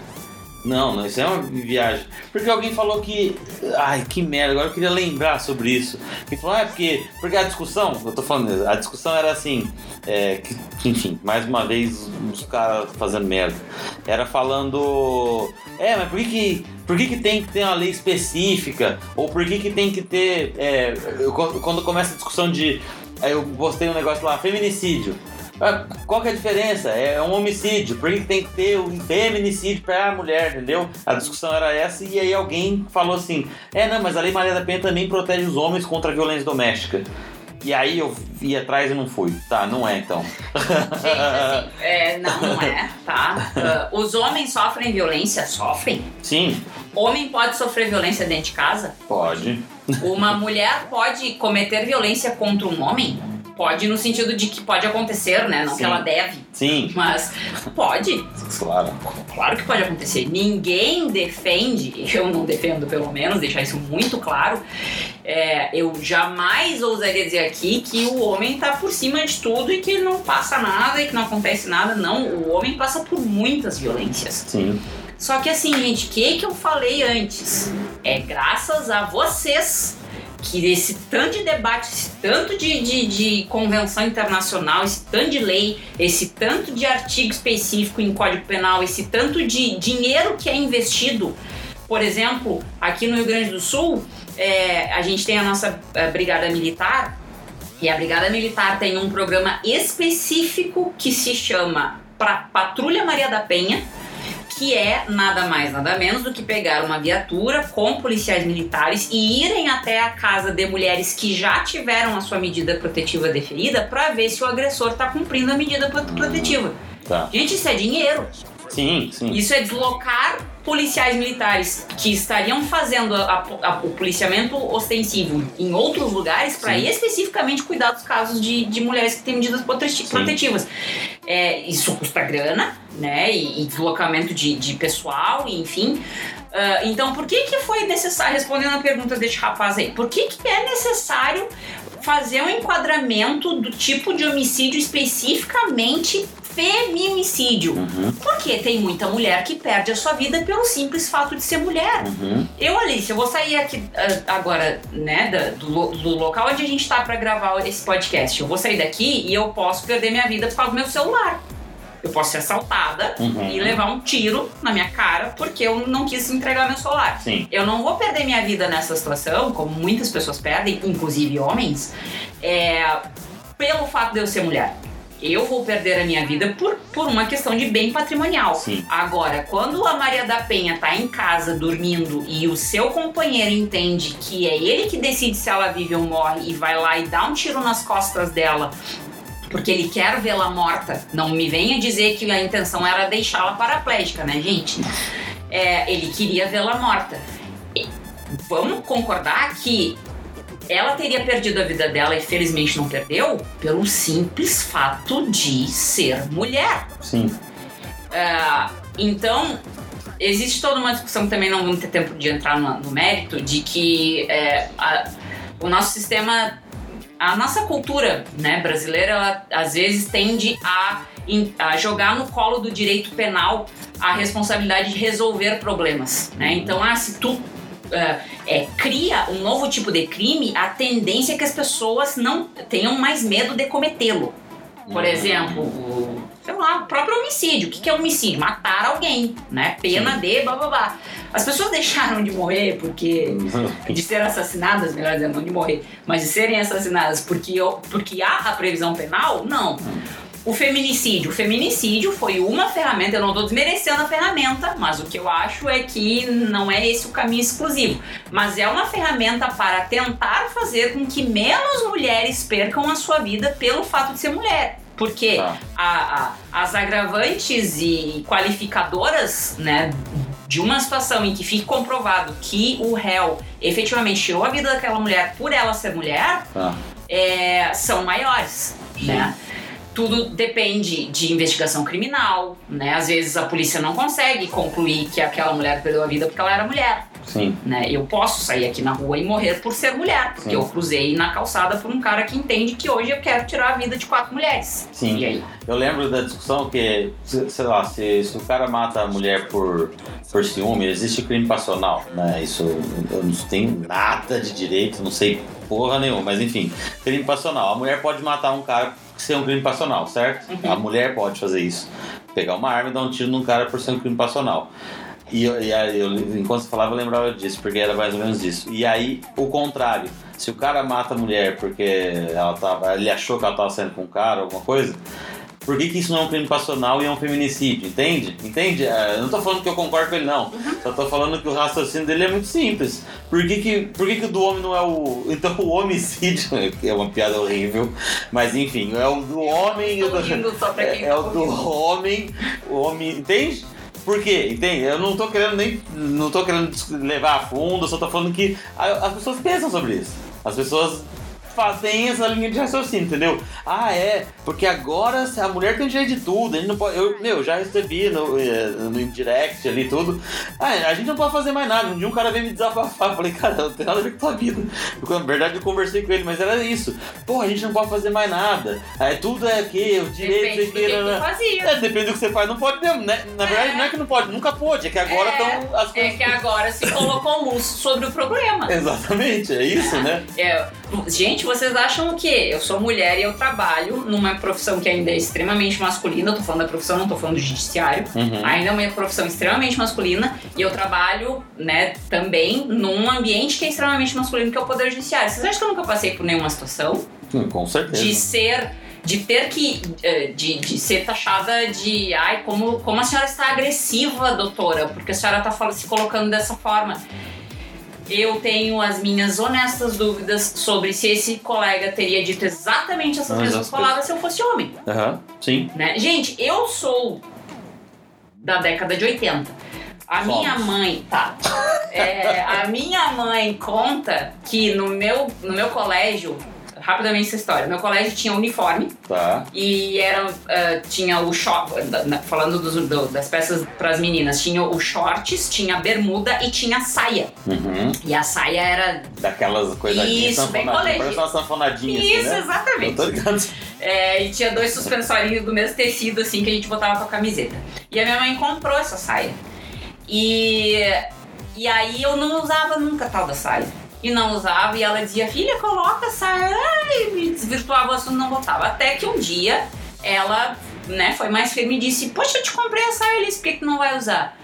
Não, não, isso é uma viagem. Porque alguém falou que. Ai, que merda, agora eu queria lembrar sobre isso. Que falou, ah, é porque. Porque a discussão, eu tô falando, a discussão era assim. é, que, enfim, mais uma vez os caras fazendo merda. Era falando. É, mas por que que. Por que, que tem que ter uma lei específica? Ou por que, que tem que ter. é, quando começa a discussão de. Aí eu postei um negócio lá, feminicídio. Ah, Qual que é a diferença? É um homicídio. Por que tem que ter um feminicídio pra mulher, entendeu? A discussão era essa e aí alguém falou assim: É, não, mas a Lei Maria da Penha também protege os homens contra a violência doméstica. E aí eu ia atrás e não fui. Tá, não é então. Gente, assim, é, não, não é, tá? Ah, os homens sofrem violência? Sofrem. Sim, Homem pode sofrer violência dentro de casa? pode. Uma mulher pode cometer violência contra um homem? Pode no sentido de que pode acontecer, né? Não Sim. que ela deve, Sim, mas pode. claro. Claro que pode acontecer. Ninguém defende, eu não defendo pelo menos, deixar isso muito claro. É, eu jamais ousaria dizer aqui que o homem tá por cima de tudo e que não passa nada e que não acontece nada. Não, o homem passa por muitas violências. Sim. Só que assim, gente, o que, que eu falei antes? É graças a vocês que esse tanto de debate, esse tanto de, de, de convenção internacional, esse tanto de lei, esse tanto de artigo específico em Código Penal, esse tanto de dinheiro que é investido. Por exemplo, aqui no Rio Grande do Sul, é, a gente tem a nossa eh, Brigada Militar, e a Brigada Militar tem um programa específico que se chama Patrulha Maria da Penha, que é nada mais, nada menos do que pegar uma viatura com policiais militares e irem até a casa de mulheres que já tiveram a sua medida protetiva deferida para ver se o agressor está cumprindo a medida pro- protetiva. Tá. Gente, isso é dinheiro. Sim, sim. Isso é deslocar policiais militares que estariam fazendo a- a- o policiamento ostensivo em outros lugares para especificamente cuidar dos casos de, de mulheres que têm medidas proteti- Sim. protetivas. É, isso custa grana, né? E, e deslocamento de, de pessoal, e enfim. Ah, então, por que, que foi necessário, respondendo a pergunta deste rapaz aí, por que, que é necessário fazer um enquadramento do tipo de homicídio especificamente feminicídio? Uhum, Porque tem muita mulher que perde a sua vida pelo simples fato de ser mulher. uhum. Eu, Alice, eu vou sair aqui ah, agora, né, do, do local onde a gente tá pra gravar esse podcast. Eu vou sair daqui e eu posso perder minha vida por causa do meu celular. Eu posso ser assaltada Uhum. e levar um tiro na minha cara porque eu não quis entregar meu celular. Sim. Eu não vou perder minha vida nessa situação, como muitas pessoas perdem, inclusive homens, é, pelo fato de eu ser mulher. Eu vou perder a minha vida por, por uma questão de bem patrimonial. Sim. Agora, quando a Maria da Penha tá em casa dormindo e o seu companheiro entende que é ele que decide se ela vive ou morre e vai lá e dá um tiro nas costas dela porque ele quer vê-la morta. Não me venha dizer que a intenção era deixá-la paraplégica, né, gente? É, ele queria vê-la morta. E vamos concordar que ela teria perdido a vida dela e felizmente não perdeu pelo simples fato de ser mulher. Sim. É, então, existe toda uma discussão que também não vamos ter tempo de entrar no, no mérito de que é, a- o nosso sistema, a nossa cultura né, brasileira, ela, às vezes tende a, a jogar no colo do direito penal a responsabilidade de resolver problemas. Né? Então, ah, se tu é, é, cria um novo tipo de crime, a tendência é que as pessoas não tenham mais medo de cometê-lo. Por Uhum. exemplo, o, sei lá, o próprio homicídio. O que que é homicídio? Matar alguém, né? Pena de blá blá blá. As pessoas deixaram de morrer porque. de ser assassinadas, melhor dizendo, não de morrer, mas de serem assassinadas porque, porque há a previsão penal? Não. O feminicídio. O feminicídio foi uma ferramenta, eu não estou desmerecendo a ferramenta, mas o que eu acho é que não é esse o caminho exclusivo. Mas é uma ferramenta para tentar fazer com que menos mulheres percam a sua vida pelo fato de ser mulher. Porque Tá. a- a- as agravantes e qualificadoras, né, de uma situação em que fique comprovado que o réu efetivamente tirou a vida daquela mulher por ela ser mulher, Tá. é, são maiores, né? Tudo depende de investigação criminal, né? Às vezes a polícia não consegue concluir que aquela mulher perdeu a vida porque ela era mulher, Sim. né? Eu posso sair aqui na rua e morrer por ser mulher, porque Sim. eu cruzei na calçada por um cara que entende que hoje eu quero tirar a vida de quatro mulheres. Sim. E aí? Eu lembro da discussão que, se- sei lá, se, se o cara mata a mulher por, por ciúme, existe crime passional, né? Isso eu não tenho nada de direito, não sei porra nenhuma, mas enfim, crime passional. A mulher pode matar um cara ser um crime passional, certo? Uhum. A mulher pode fazer isso. Pegar uma arma e dar um tiro num cara por ser um crime passional. E, eu, e aí, eu, enquanto você falava, eu lembrava disso, porque era mais ou menos isso. E aí, o contrário. Se o cara mata a mulher porque ela tava, ele achou que ela tava saindo com um cara, alguma coisa, por que, que isso não é um crime passional e é um feminicídio? Entende? Entende? É, Eu não tô falando que eu concordo com ele, não. Só tô falando que o raciocínio dele é muito simples. Por que, que, por que, que o do homem não é o. Então o homicídio. É uma piada horrível. Mas enfim, é o do homem. e o Tô do- rindo só pra é, quem é tá o do ouvindo. homem. O homem. Entende? Por quê? Entende? Eu não tô querendo nem. Não tô querendo levar a fundo, eu só tô falando que as pessoas pensam sobre isso. As pessoas fazem essa linha de raciocínio, entendeu? Ah, é, porque agora a mulher tem direito de tudo, a gente não pode. Eu, meu, já recebi no, eh, no indirect ali tudo. Ah, a gente não pode fazer mais nada. Um dia um cara veio me desabafar. Eu falei, cara, não tem nada a ver com tua vida. Eu, na verdade, eu conversei com ele, mas era isso. Pô, a gente não pode fazer mais nada. É, tudo é aqui, o direito Depende do que, é que tu fazia. é, depende do que você faz, não pode mesmo, né? Na verdade, não é que não pode, nunca pôde, é que agora É, estão as É coisas. que agora se colocou luz sobre o problema. Exatamente, é isso, né? É, gente, vocês acham o quê? Eu sou mulher e eu trabalho numa profissão que ainda é extremamente masculina. Eu tô falando da profissão, não tô falando do judiciário. Uhum. Ainda é uma profissão extremamente masculina e eu trabalho, né, também num ambiente que é extremamente masculino, que é o poder judiciário. Vocês acham que eu nunca passei por nenhuma situação Hum, Com certeza. de ser de ter que eh, de, de ser taxada de ai como como a senhora está agressiva doutora porque a senhora está se colocando dessa forma eu tenho as minhas honestas dúvidas sobre se esse colega teria dito exatamente essas Mas mesmas as palavras se eu fosse homem Aham, sim. né? Gente, eu sou da década de 80. A minha mãe, tá. É, a minha mãe conta que no meu, no meu colégio, rapidamente essa história, meu colégio tinha uniforme Tá. e era, ah, tinha o short, falando dos- do- das peças para as meninas, tinha o shorts, tinha a bermuda e tinha a saia. Uhum. E a saia era. Daquelas coisadinhas Isso, bem colégio. Uma sanfonadinha Isso, assim, né? exatamente. Eu tô ligado. É, e tinha dois suspensorinhos do mesmo tecido, assim, que a gente botava com a camiseta. E a minha mãe comprou essa saia. E, e aí eu não usava nunca tal da saia. E não usava, e ela dizia, filha, coloca a saia. Ai, me desvirtuava o assunto, não botava. Até que um dia ela né, foi mais firme e disse, poxa, eu te comprei a saia, Alice, por que, que tu não vai usar?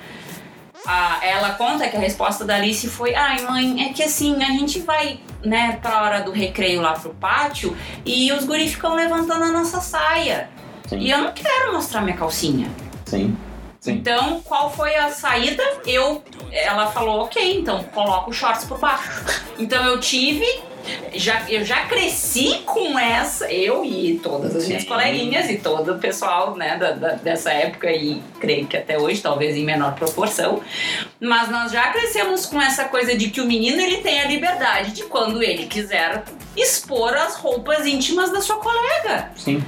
Ah, ela conta que a resposta da Alice foi: Ai, mãe, é que assim, a gente vai, né, pra hora do recreio lá pro pátio e os guri ficam levantando a nossa saia. Sim. E eu não quero mostrar minha calcinha. Sim. Sim. Então, qual foi a saída? Eu, ela falou, ok, então coloca os shorts por baixo. Então eu tive, já, eu já cresci com essa, eu e todas as minhas coleguinhas e todo o pessoal, né, da, da- dessa época e creio que até hoje, talvez em menor proporção. Mas nós já crescemos com essa coisa de que o menino ele tem a liberdade de quando ele quiser expor as roupas íntimas da sua colega. Sim.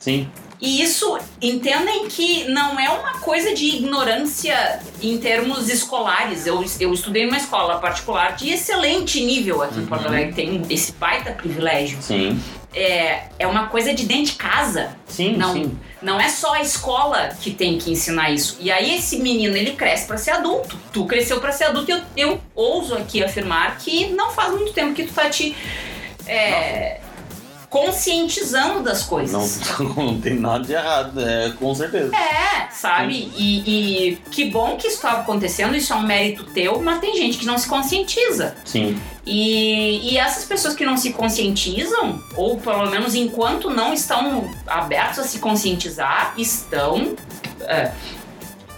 Sim. E isso, entendem que não é uma coisa de ignorância em termos escolares. Eu, eu estudei numa escola particular de excelente nível aqui em Porto Uhum. Alegre, tem esse baita privilégio. Sim. É, é uma coisa de dentro de casa. Sim, Não, sim. não é só a escola que tem que ensinar isso. E aí esse menino, ele cresce pra ser adulto. Tu cresceu pra ser adulto e eu, eu ouso aqui afirmar que não faz muito tempo que tu tá te... é, conscientizando das coisas. Não, não tem nada de errado, é, com certeza. É, sabe? E, e que bom que isso estava acontecendo, isso é um mérito teu, mas tem gente que não se conscientiza. Sim. E, e essas pessoas que não se conscientizam, ou pelo menos enquanto não estão abertos a se conscientizar, estão é,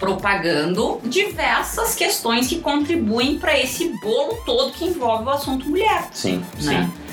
propagando diversas questões que contribuem para esse bolo todo que envolve o assunto mulher Sim. né? Sim.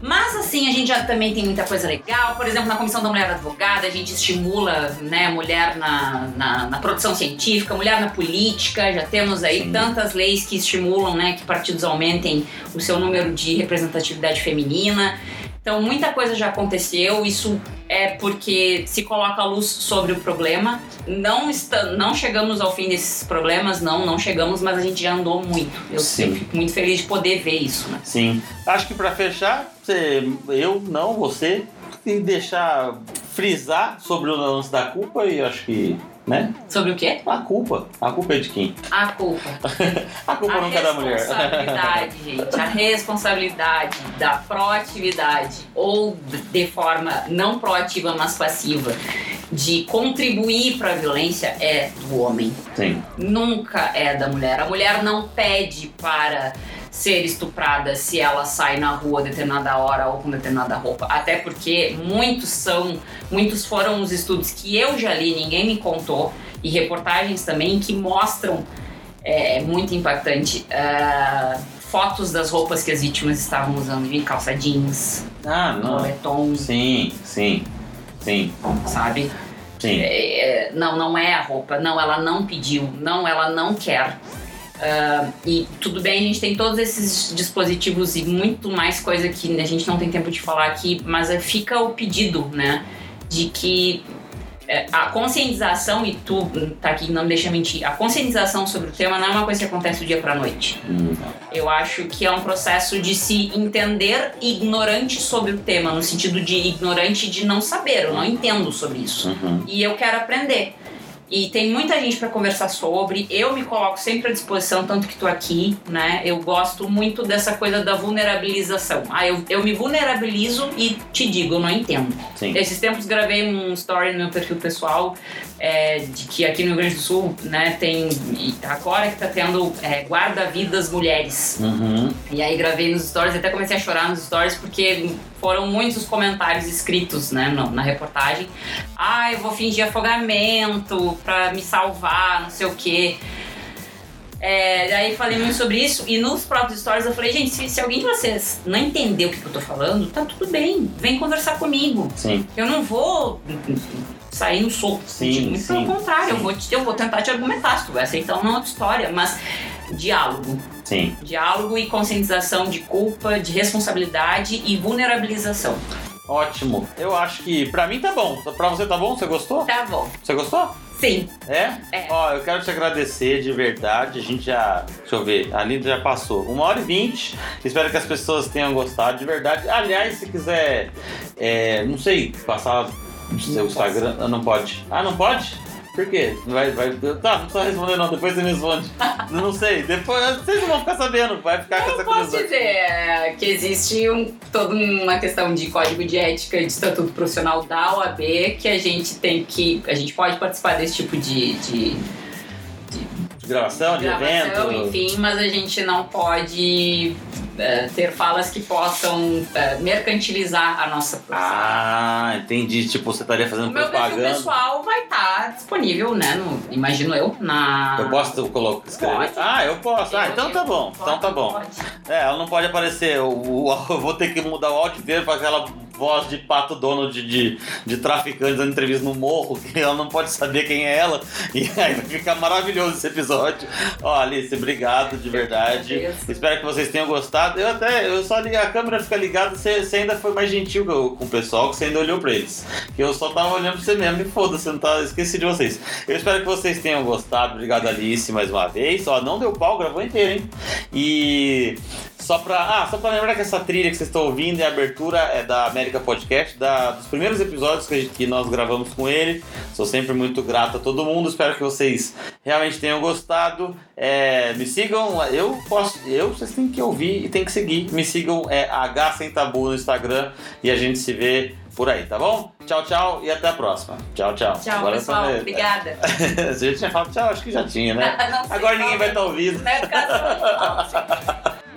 Mas assim, a gente já também tem muita coisa legal. Por exemplo, na Comissão da Mulher Advogada, a gente estimula né, mulher na, na, na produção científica, mulher na política. Já temos aí Sim. tantas leis que estimulam né, que partidos aumentem o seu número de representatividade feminina. Então, muita coisa já aconteceu. Isso é porque se coloca a luz sobre o problema. Não, está, não chegamos ao fim desses problemas, não, não chegamos, mas a gente já andou muito. Eu Sim. fico muito feliz de poder ver isso, né? Sim. Acho que pra fechar, você, eu, não, você, e deixar frisar sobre o lance da culpa e acho que, né? Sobre o quê? A culpa. A culpa é de quem? A culpa. A culpa a nunca é da mulher. responsabilidade, gente. A responsabilidade da proatividade ou de forma não proativa, mas passiva, de contribuir para a violência é do homem. Sim. Nunca é da mulher. A mulher não pede para ser estuprada se ela sai na rua a determinada hora ou com determinada roupa. Até porque muitos são, muitos foram os estudos que eu já li, ninguém me contou, e reportagens também que mostram, é muito impactante, ah, fotos das roupas que as vítimas estavam usando, de calça jeans, Ah, moletom, Sim, sim, sim, sabe? sim. É, não, não é a roupa, não, ela não pediu, não, ela não quer. Ah, e tudo bem, a gente tem todos esses dispositivos e muito mais coisa que a gente não tem tempo de falar aqui, mas fica o pedido, né? De que é, a conscientização, e tu tá aqui, não me deixa mentir, a conscientização sobre o tema não é uma coisa que acontece do dia pra noite. Hum, Eu acho que é um processo de se entender ignorante sobre o tema, no sentido de ignorante de não saber, eu não entendo sobre isso uhum. e eu quero aprender. E tem muita gente para conversar sobre. Eu me coloco sempre à disposição, tanto que tô aqui, né? Eu gosto muito dessa coisa da vulnerabilização. Ah, eu, eu me vulnerabilizo e te digo, eu não entendo. Sim. Esses tempos gravei um story no meu perfil pessoal é, de que aqui no Rio Grande do Sul, né, tem agora que tá tendo é, guarda-vidas mulheres. Uhum. E aí gravei nos stories, até comecei a chorar nos stories porque foram muitos os comentários escritos, né, no- na reportagem. Ah, eu vou fingir afogamento pra me salvar, não sei o quê. É, daí falei muito sobre isso e nos próprios stories eu falei, gente, se, se alguém de vocês não entendeu o que, que eu tô falando, tá tudo bem, vem conversar comigo. Sim. Eu não vou sair no soco. Sim, sim, pelo contrário, eu sim. vou, te- eu vou tentar te argumentar. Se tu vai aceitar ou não, outra história. Mas diálogo. Sim. Diálogo e conscientização de culpa, de responsabilidade e vulnerabilização. Ótimo. Eu acho que pra mim tá bom. Pra você tá bom? Você gostou? Tá bom. Você gostou? Sim. É? É. Ó, eu quero te agradecer de verdade. A gente já. Deixa eu ver, a Linda já passou. Uma hora e vinte. Espero que as pessoas tenham gostado de verdade. Aliás, se quiser. é, não sei, passar seu Instagram. Ah, Não pode. Ah, não pode? Por quê? Vai, vai. Tá, não precisa responder não, depois você me responde. não sei, depois. Vocês não vão ficar sabendo, vai ficar com essa Eu posso curiosidade. dizer é, que existe um, toda uma questão de código de ética e de estatuto profissional da OAB que a gente tem que. A gente pode participar desse tipo de De gravação, de gravação, evento. enfim, mas a gente não pode é, ter falas que possam é, mercantilizar a nossa profissão. Ah, entendi. Tipo, você estaria o fazendo meu perfil propaganda. pessoal vai estar disponível, né? No, imagino eu, na. Eu posso colocar, escrever? Pode. Ah, eu posso. Ah, Eu- então tá bom. Pode, Então tá bom. pode. É, ela não pode aparecer. O, o- eu vou ter que mudar o áudio inteiro pra aquela voz de pato dono de, de, de traficante dando entrevista no morro, que ela não pode saber quem é ela. E aí vai ficar maravilhoso esse episódio. Ó, Alice, obrigado de verdade. Espero que vocês tenham gostado. Eu até, eu só liguei, a câmera fica ligada, você, você ainda foi mais gentil com, o pessoal, que você ainda olhou pra eles. Que eu só tava olhando pra você mesmo e foda-se, não tava, esqueci de vocês. Eu espero que vocês tenham gostado. Obrigado, Alice, mais uma vez. Ó, não deu pau, gravou inteiro, hein? E só pra, ah, só pra lembrar que essa trilha que vocês estão ouvindo é a abertura é da América Podcast, da, dos primeiros episódios que, gente- que nós gravamos com ele. Sou sempre muito grato a todo mundo. Espero que vocês realmente tenham gostado. É, me sigam, eu posso, eu vocês têm que ouvir e têm que seguir. Me sigam é H sem tabu no Instagram e a gente se vê por aí, tá bom? Tchau, tchau e até a próxima. Tchau, tchau. Tchau, Agora pessoal. falei- Obrigada. a gente tinha falado tchau, acho que já tinha, né? Não Agora ninguém vai é. estar ouvindo. Na educação.